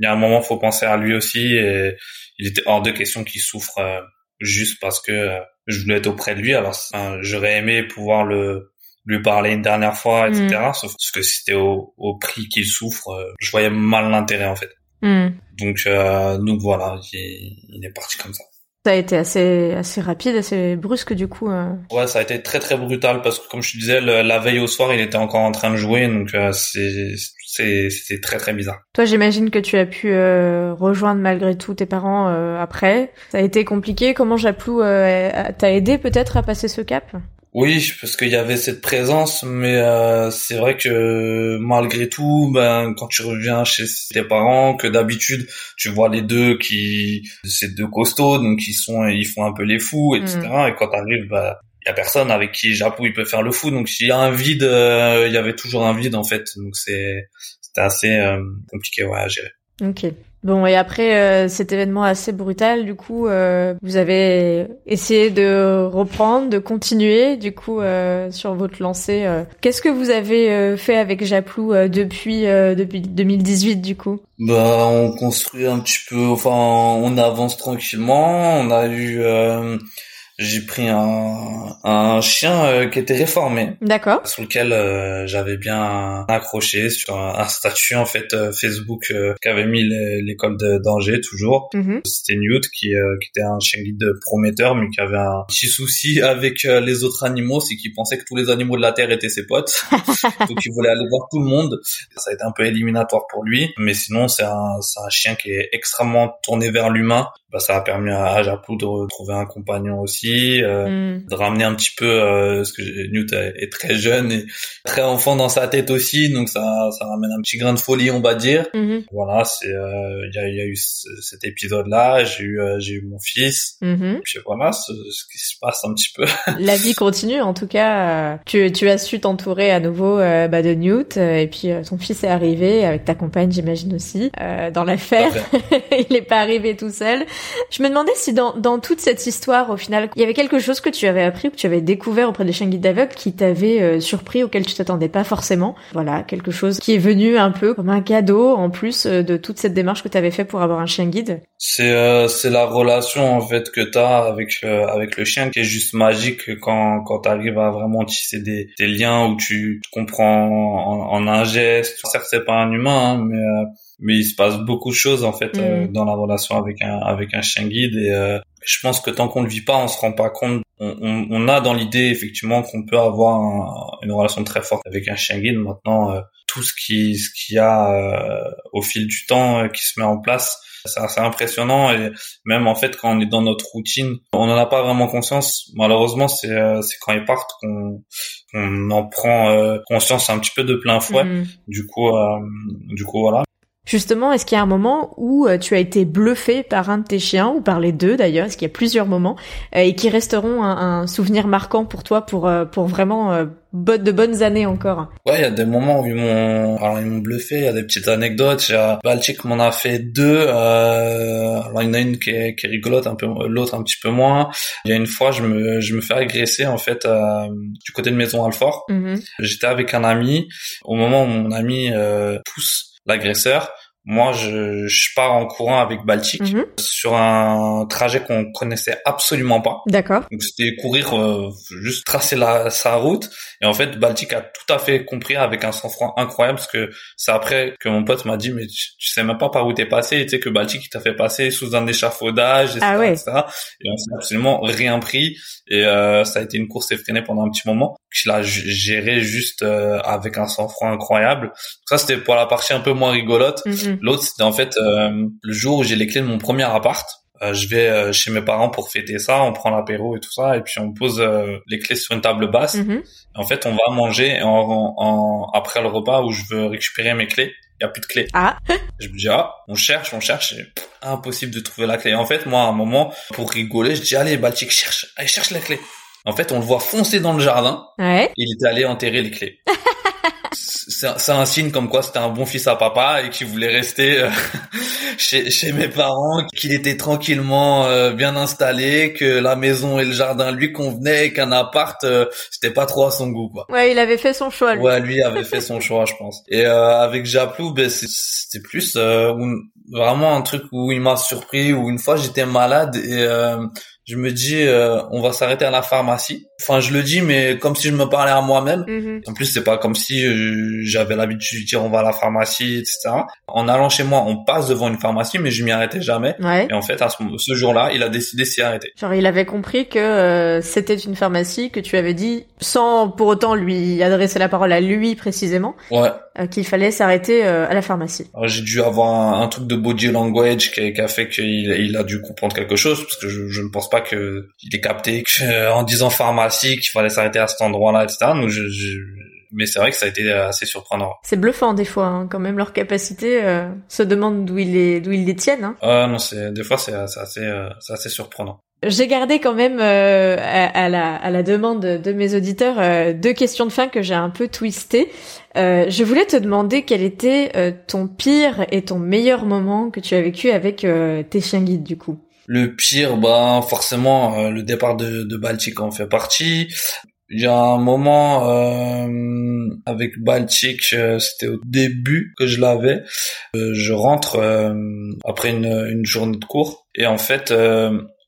B: il y a un moment faut penser à lui aussi et il était hors de question qu'il souffre euh, juste parce que euh, je voulais être auprès de lui. Alors j'aurais aimé pouvoir le lui parler une dernière fois, etc. Mm. Sauf que c'était au, au prix qu'il souffre, euh, je voyais mal l'intérêt en fait. Mm. Donc euh, donc voilà, il, il, est parti comme ça.
A: Ça a été assez assez rapide, assez brusque du coup. Euh.
B: Ouais, ça a été très très brutal parce que comme je te disais, la veille au soir, il était encore en train de jouer, donc euh, c'est c'était très très bizarre.
A: Toi, j'imagine que tu as pu euh, rejoindre malgré tout tes parents après. Ça a été compliqué. Comment Japlou t'a aidé peut-être à passer ce cap?
B: Oui, parce qu'il y avait cette présence, mais euh, c'est vrai que malgré tout, ben quand tu reviens chez tes parents, que d'habitude tu vois les deux qui, c'est deux costauds, donc ils sont, ils font un peu les fous, etc. Mm. Et quand t'arrives, ben y a personne avec qui Japou il peut faire le fou, donc s'il y a un vide, euh, il y avait toujours un vide en fait, donc c'est c'était assez euh, compliqué ouais, à gérer.
A: Ok. Bon, et après euh, cet événement assez brutal, du coup, euh, vous avez essayé de reprendre, de continuer, du coup, euh, sur votre lancée. Qu'est-ce que vous avez fait avec Japlou depuis depuis 2018, du coup?
B: Bah, on construit un petit peu. Enfin, on avance tranquillement. On a eu j'ai pris un, un chien euh, qui était réformé.
A: D'accord.
B: Sur lequel euh, j'avais bien accroché sur un, statut en fait euh, Facebook qu'avait mis l'école d'Angers toujours. Mhm. C'était Newt qui, qui était un chien guide prometteur mais qui avait un petit souci avec les autres animaux, c'est qu'il pensait que tous les animaux de la terre étaient ses potes. Donc il voulait aller voir tout le monde. Ça a été un peu éliminatoire pour lui, mais sinon c'est un, un chien qui est extrêmement tourné vers l'humain. Bah, ça a permis à Japou de retrouver un compagnon aussi, euh, mm. de ramener un petit peu euh, parce que Newt est très jeune et très enfant dans sa tête aussi, donc ça ça ramène un petit grain de folie on va dire. Mm-hmm. Voilà, c'est euh, il y, a, y, a, eu cet épisode là, j'ai eu euh, j'ai eu mon fils, mm-hmm. puis voilà ce, ce, qui se passe un petit peu.
A: La vie continue en tout cas. Tu tu as su t'entourer à nouveau bah, de Newt et puis ton fils est arrivé avec ta compagne j'imagine aussi dans l'affaire. il est pas arrivé tout seul. Je me demandais si dans, dans toute cette histoire, au final, il y avait quelque chose que tu avais appris, que tu avais découvert auprès des chiens guides d'aveugles qui t'avait euh, surpris, auquel tu t'attendais pas forcément. Voilà, quelque chose qui est venu un peu comme un cadeau en plus euh, de toute cette démarche que tu avais fait pour avoir un chien guide.
B: C'est euh, c'est la relation en fait que tu as avec avec le chien qui est juste magique quand quand tu arrives à vraiment tisser des, des liens où tu te comprends en, en un geste. Certes, c'est pas un humain, hein, mais mais il se passe beaucoup de choses en fait euh, mm. dans la relation avec un avec un chien guide et euh, je pense que tant qu'on le vit pas on se rend pas compte. On, on, on a dans l'idée effectivement qu'on peut avoir une relation très forte avec un chien guide. Maintenant euh, tout ce qui ce qu'il y a au fil du temps qui se met en place c'est assez impressionnant. Et même en fait quand on est dans notre routine on n'en a pas vraiment conscience. Malheureusement c'est c'est quand ils partent qu'on on en prend conscience un petit peu de plein fouet. Mm. du coup du coup voilà
A: Justement, est-ce qu'il y a un moment où euh, tu as été bluffé par un de tes chiens, ou par les deux d'ailleurs, est-ce qu'il y a plusieurs moments, euh, et qui resteront un, souvenir marquant pour toi pour, euh, pour vraiment de bonnes années encore?
B: Ouais, il y a des moments où ils m'ont, alors ils m'ont bluffé, il y a des petites anecdotes, il Baltic m'en a fait deux, alors il y en a une qui est, qui est rigolote, un peu, l'autre un petit peu moins. Il y a une fois, je me, je me fais agresser en fait du côté de Maison Alfort. Mm-hmm. J'étais avec un ami, au moment où mon ami pousse l'agresseur. Moi, je, je, pars en courant avec Baltic mhm. sur un trajet qu'on connaissait absolument pas.
A: D'accord.
B: Donc c'était courir, euh, juste tracer la, sa route. Et en fait, Baltic a tout à fait compris avec un sang-froid incroyable parce que c'est après que mon pote m'a dit mais tu, sais même pas par où t'es passé. Tu sais que Baltic t'a fait passer sous un échafaudage, etc. Ah ouais. Et on s'est absolument rien pris. Et euh, ça a été une course effrénée pendant un petit moment. Je l'ai géré juste euh, avec un sang-froid incroyable. Ça c'était pour la partie un peu moins rigolote. Mhm. L'autre, c'était en fait euh, le jour où j'ai les clés de mon premier appart. Euh, je vais euh, chez mes parents pour fêter ça, on prend l'apéro et tout ça, et puis on pose les clés sur une table basse. Mm-hmm. En fait, on va manger en, en, après le repas où je veux récupérer mes clés. Il y a plus de clés.
A: Ah.
B: je me dis ah, on cherche, on cherche, et impossible de trouver la clé. En fait, moi, à un moment, pour rigoler, je dis allez, Baltic, cherche, allez cherche la clé. En fait, on le voit foncer dans le jardin.
A: Ouais.
B: Il était allé enterrer les clés. c'est un signe comme quoi c'était un bon fils à papa et qu'il voulait rester euh, chez, chez mes parents, qu'il était tranquillement euh, bien installé, que la maison et le jardin lui convenaient, qu'un appart euh, c'était pas trop à son goût quoi.
A: Ouais, il avait fait son choix. Lui.
B: Ouais, lui avait fait son choix, je pense. Et avec Japlou, ben c'était plus vraiment un truc où il m'a surpris, où une fois j'étais malade et je me dis euh, on va s'arrêter à la pharmacie. Enfin je le dis mais comme si je me parlais à moi-même. Mhm. En plus c'est pas comme si euh, j'avais l'habitude de dire on va à la pharmacie etc. En allant chez moi on passe devant une pharmacie mais je m'y arrêtais jamais. Et en fait à ce, jour-là il a décidé s'y arrêter.
A: Genre il avait compris que euh, c'était une pharmacie que tu avais dit sans pour autant lui adresser la parole à lui précisément.
B: Ouais.
A: Qu'il fallait s'arrêter à la pharmacie.
B: J'ai dû avoir un, truc de body language qui, a fait qu'il il a dû comprendre quelque chose parce que je, je ne pense pas que il est capté en disant pharmacie qu'il fallait s'arrêter à cet endroit-là, etc. Donc je, mais c'est vrai que ça a été assez surprenant.
A: C'est bluffant des fois, hein, quand même leur capacité euh, se demande d'où ils les d'où ils les tiennent. Hein.
B: Ah non, c'est des fois c'est assez euh, c'est assez surprenant.
A: J'ai gardé quand même euh, à, la, à la demande de mes auditeurs deux questions de fin que j'ai un peu twistées. je voulais te demander quel était ton pire et ton meilleur moment que tu as vécu avec tes chiens guides du coup.
B: Le pire, bah forcément, euh, le départ de, de Baltic en fait partie. Il y a un moment euh, avec Baltic, euh, c'était au début que je l'avais. je rentre après une, une, journée de cours et en fait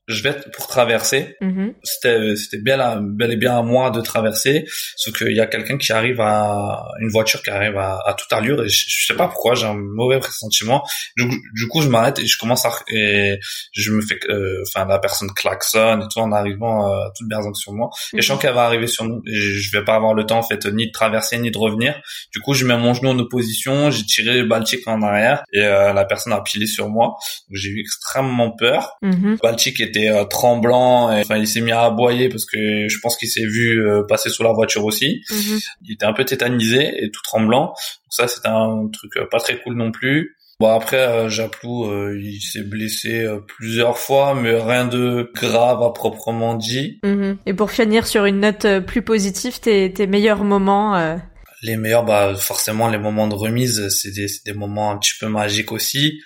B: je vais pour traverser.
A: Mhm.
B: C'était c'était bien bel et bien à moi de traverser, sauf qu'il y a quelqu'un qui arrive à une voiture qui arrive à, à toute allure et je, sais pas pourquoi j'ai un mauvais pressentiment. Du, du coup, je m'arrête et je commence à et je me fais euh, enfin la personne klaxonne et tout en arrivant euh, toute berzingue sur moi. Et je sens mhm. qu'elle va arriver sur nous et je vais pas avoir le temps en fait ni de traverser ni de revenir. Du coup, je mets mon genou en opposition, j'ai tiré Baltic en arrière et euh, la personne a pilé sur moi. J'ai eu extrêmement peur.
A: Mhm.
B: Baltic était euh, tremblant, et, enfin il s'est mis à aboyer parce que je pense qu'il s'est vu euh, passer sous la voiture aussi.
A: Mhm.
B: Il était un peu tétanisé et tout tremblant. Donc ça c'était un truc pas très cool non plus. Bon après Japlou il s'est blessé plusieurs fois mais rien de grave à proprement dit.
A: Mhm. Et pour finir sur une note plus positive, tes, tes meilleurs moments
B: les meilleurs, bah forcément les moments de remise, c'est des, des moments un petit peu magiques aussi.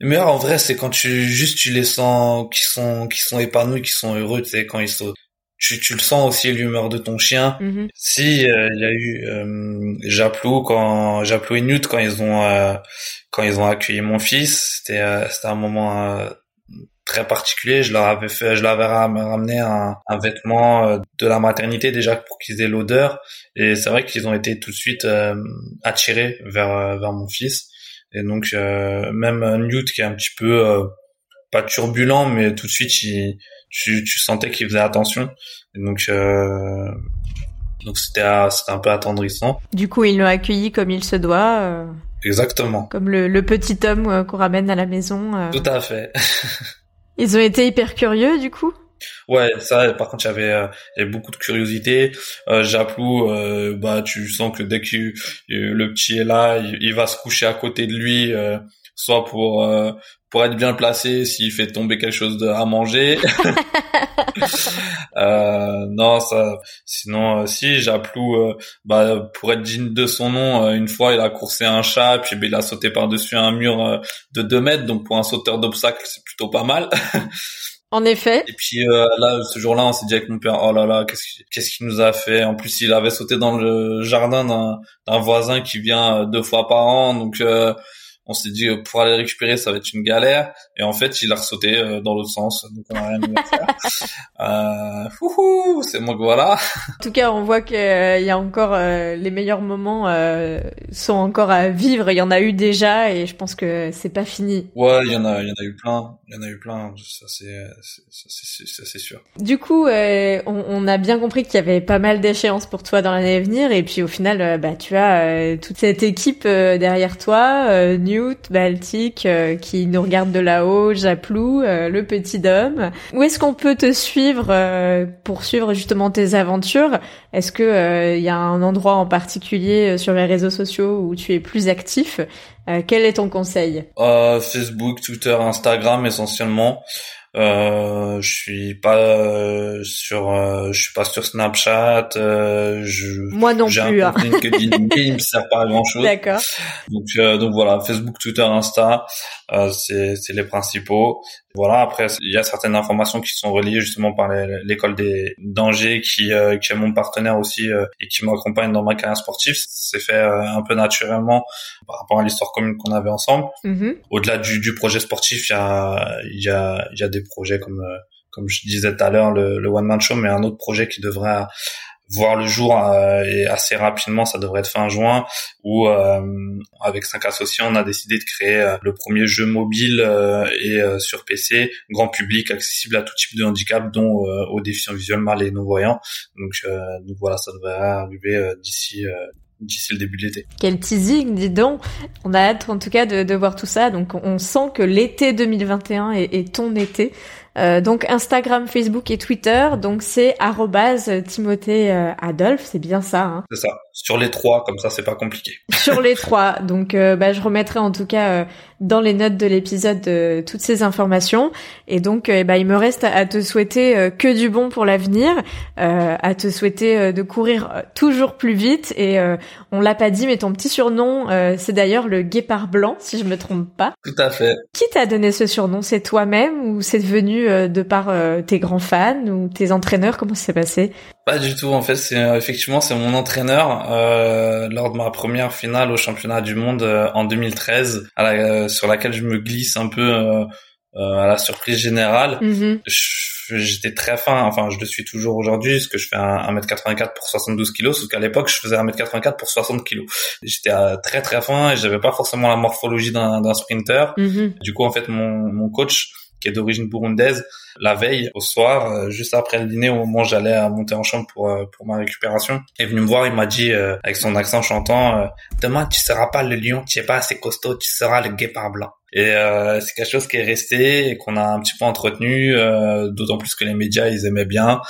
B: Les meilleurs en vrai, c'est quand tu juste tu les sens qui sont qui sont épanouis, qui sont heureux, tu sais quand ils sont tu, tu le sens aussi l'humeur de ton chien.
A: Mm-hmm.
B: Si euh, il y a eu euh, Japlou quand Japlou et Newt quand ils ont euh, quand ils ont accueilli mon fils, c'était euh, c'était un moment très particulier. Je leur avais fait, je leur avais ramené un, un vêtement euh, de la maternité déjà pour qu'ils aient l'odeur. Et c'est vrai qu'ils ont été tout de suite euh, attirés vers euh, vers mon fils. Et donc même Newt qui est un petit peu pas turbulent, mais tout de suite il, tu, tu sentais qu'il faisait attention. Et donc donc c'était c'était un peu attendrissant.
A: Du coup, ils l'ont accueilli comme il se doit.
B: Exactement.
A: Comme le, le petit homme qu'on ramène à la maison.
B: Tout à fait.
A: Ils ont été hyper curieux du coup?
B: Ouais, ça. Par contre, avait, euh, y avait beaucoup de curiosité. Euh, Japlou, euh, bah, tu sens que dès que le petit est là, il, va se coucher à côté de lui, euh, soit pour euh, pour être bien placé s'il fait tomber quelque chose de, à manger. euh, non, ça. Sinon, si Japlou, bah, pour être digne de son nom, une fois, il a coursé un chat, puis bah, il a sauté par dessus un mur de 2 mètres. Donc pour un sauteur d'obstacles, c'est plutôt pas mal.
A: En effet.
B: Et puis euh, là, ce jour-là, on s'est dit avec mon père, oh là là, qu'est-ce qu'est-ce qu'il nous a fait? En plus, il avait sauté dans le jardin d'un voisin qui vient deux fois par an, donc euh, on s'est dit euh, pour aller récupérer ça va être une galère. Et en fait il a ressauté euh, dans l'autre sens donc on a rien à faire. Euh, c'est moi que voilà.
A: En tout cas on voit qu'il y a encore les meilleurs moments sont encore à vivre. Il y en a eu déjà et je pense que c'est pas fini.
B: Ouais il y en a il y en a eu plein. Il y en a eu plein ça c'est ça c'est sûr.
A: Du coup on, on, a bien compris qu'il y avait pas mal d'échéances pour toi dans l'année à venir. Et puis au final bah tu as toute cette équipe derrière toi New Baltique, euh, qui nous regarde de là-haut, Japlou, euh, le petit Dom. Où est-ce qu'on peut te suivre euh, pour suivre justement tes aventures? Est-ce que il y a un endroit en particulier sur les réseaux sociaux où tu es plus actif? Quel est ton conseil?
B: Facebook, Twitter, Instagram essentiellement. Euh, je suis pas euh, sur, euh, je suis pas sur Snapchat. Euh, je,
A: Moi non
B: j'ai
A: plus.
B: Un hein. LinkedIn, il me sert pas à grand chose.
A: D'accord.
B: Donc, donc voilà, Facebook, Twitter, Insta, c'est, c'est les principaux. Voilà. Après, il y a certaines informations qui sont reliées justement par l'école des dangers, qui, qui est mon partenaire aussi et qui m'accompagne dans ma carrière sportive. C'est fait un peu naturellement par rapport à l'histoire commune qu'on avait ensemble.
A: Mm-hmm.
B: Au-delà du, du projet sportif, il y a, il y a, il y a des projets comme euh, comme je disais tout à l'heure le, le one man show, mais un autre projet qui devrait voir le jour euh, et assez rapidement, ça devrait être fin juin, où euh, avec cinq associés, on a décidé de créer le premier jeu mobile et sur PC, grand public, accessible à tout type de handicap, dont aux déficients visuels, mal et non-voyants. Donc, donc voilà, ça devrait arriver d'ici d'ici le début de l'été.
A: Quel teasing, dis donc On a hâte en tout cas de, de voir tout ça. Donc on sent que l'été 2021 est, est ton été. Euh, donc Instagram, Facebook et Twitter. Donc c'est Timothée euh, Adolphe, c'est bien ça. Hein
B: c'est ça. Sur les trois, comme ça c'est pas compliqué.
A: Sur les trois. Donc euh, bah, je remettrai en tout cas dans les notes de l'épisode toutes ces informations. Et donc bah, il me reste à te souhaiter que du bon pour l'avenir, à te souhaiter de courir toujours plus vite. Et on l'a pas dit, mais ton petit surnom c'est d'ailleurs le guépard blanc, si je me trompe pas.
B: Tout à fait.
A: Qui t'a donné ce surnom? C'est toi-même ou c'est devenu euh, de par euh, tes grands fans ou tes entraîneurs? Comment ça s'est passé?
B: Pas du tout. En fait, c'est euh, effectivement c'est mon entraîneur lors de ma première finale au championnat du monde en 2013, sur laquelle je me glisse un peu à la surprise générale,
A: Mhm.
B: j'étais très fin, enfin je le suis toujours aujourd'hui, parce que je fais un 1m84 pour 72 kg, sauf qu'à l'époque je faisais 1m84 pour 60 kg. J'étais euh, très très fin et j'avais pas forcément la morphologie d'un sprinter.
A: Mhm.
B: Du coup en fait mon, mon coach qui est d'origine burundaise, la veille au soir, euh, juste après le dîner, au moment où j'allais à monter en chambre pour euh, pour ma récupération, est venu me voir, il m'a dit euh, avec son accent chantant, euh, demain tu seras pas le lion, tu es pas assez costaud, tu seras le guépard blanc. Et euh, c'est quelque chose qui est resté et qu'on a un petit peu entretenu, euh, d'autant plus que les médias ils aimaient bien.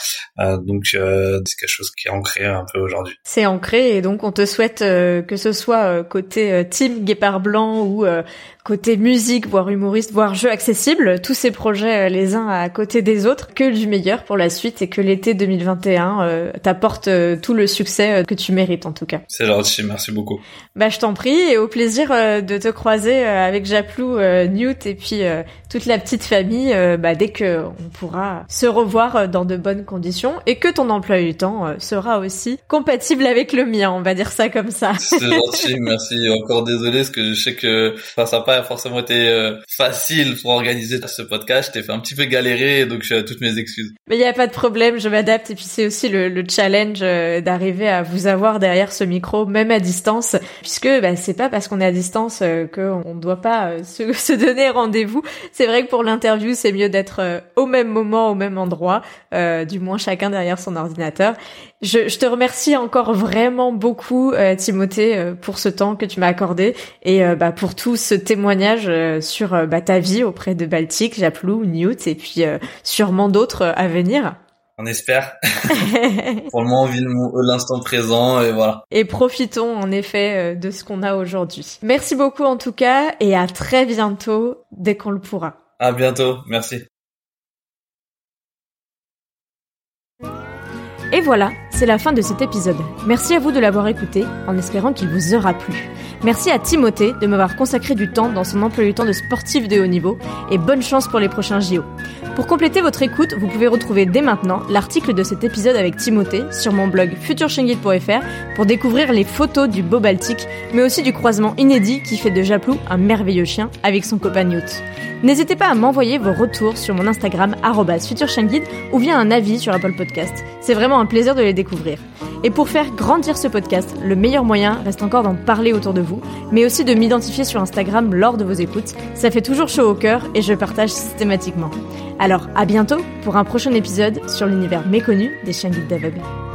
B: Euh, donc euh, c'est quelque chose qui est ancré un peu aujourd'hui.
A: C'est ancré et donc on te souhaite euh, que ce soit euh, côté euh, team Guépard Blanc ou euh, côté musique, voire humoriste, voire jeu accessible, tous ces projets euh, les uns à côté des autres, que du meilleur pour la suite et que l'été 2021 euh, t'apporte euh, tout le succès euh, que tu mérites en tout cas.
B: C'est gentil, merci beaucoup.
A: Bah je t'en prie et au plaisir de te croiser avec Japlou, Newt et puis toute la petite famille bah, dès que on pourra se revoir dans de bonnes conditions et que ton emploi du temps sera aussi compatible avec le mien, on va dire ça comme ça.
B: C'est gentil, merci. Encore désolé parce que je sais que enfin, ça n'a pas forcément été euh, facile pour organiser ce podcast. Je t'ai fait un petit peu galérer, donc je toutes mes excuses.
A: Mais il y a pas de problème, je m'adapte et puis c'est aussi le, le challenge euh, d'arriver à vous avoir derrière ce micro, même à distance, puisque bah, c'est pas parce qu'on est à distance euh, qu'on ne doit pas se, se donner rendez-vous. C'est vrai que pour l'interview, c'est mieux d'être au même moment, au même endroit, euh, du moins chacun derrière son ordinateur. Je, je te remercie encore vraiment beaucoup, euh, Timothée, pour ce temps que tu m'as accordé et euh, bah, pour tout ce témoignage euh, sur euh, bah, ta vie auprès de Baltic, Japlou, Newt et puis euh, sûrement d'autres à venir.
B: On espère. pour le moment, on vit l'instant présent et voilà.
A: et profitons en effet de ce qu'on a aujourd'hui. Merci beaucoup en tout cas et à très bientôt dès qu'on le pourra.
B: À bientôt. Merci.
A: Et voilà, c'est la fin de cet épisode. Merci à vous de l'avoir écouté, en espérant qu'il vous aura plu. Merci à Timothée de m'avoir consacré du temps dans son emploi du temps de sportif de haut niveau, et bonne chance pour les prochains JO. Pour compléter votre écoute, vous pouvez retrouver dès maintenant l'article de cet épisode avec Timothée sur mon blog futurshengit.fr pour découvrir les photos du beau Baltique, mais aussi du croisement inédit qui fait de Japlou un merveilleux chien avec son copain Newt. N'hésitez pas à m'envoyer vos retours sur mon Instagram @futurshengit ou via un avis sur Apple Podcast. C'est vraiment un plaisir de les Et pour faire grandir ce podcast, le meilleur moyen reste encore d'en parler autour de vous, mais aussi de m'identifier sur Instagram lors de vos écoutes. Ça fait toujours chaud au cœur et je partage systématiquement. Alors à bientôt pour un prochain épisode sur l'univers méconnu des chiens guides d'aveugles.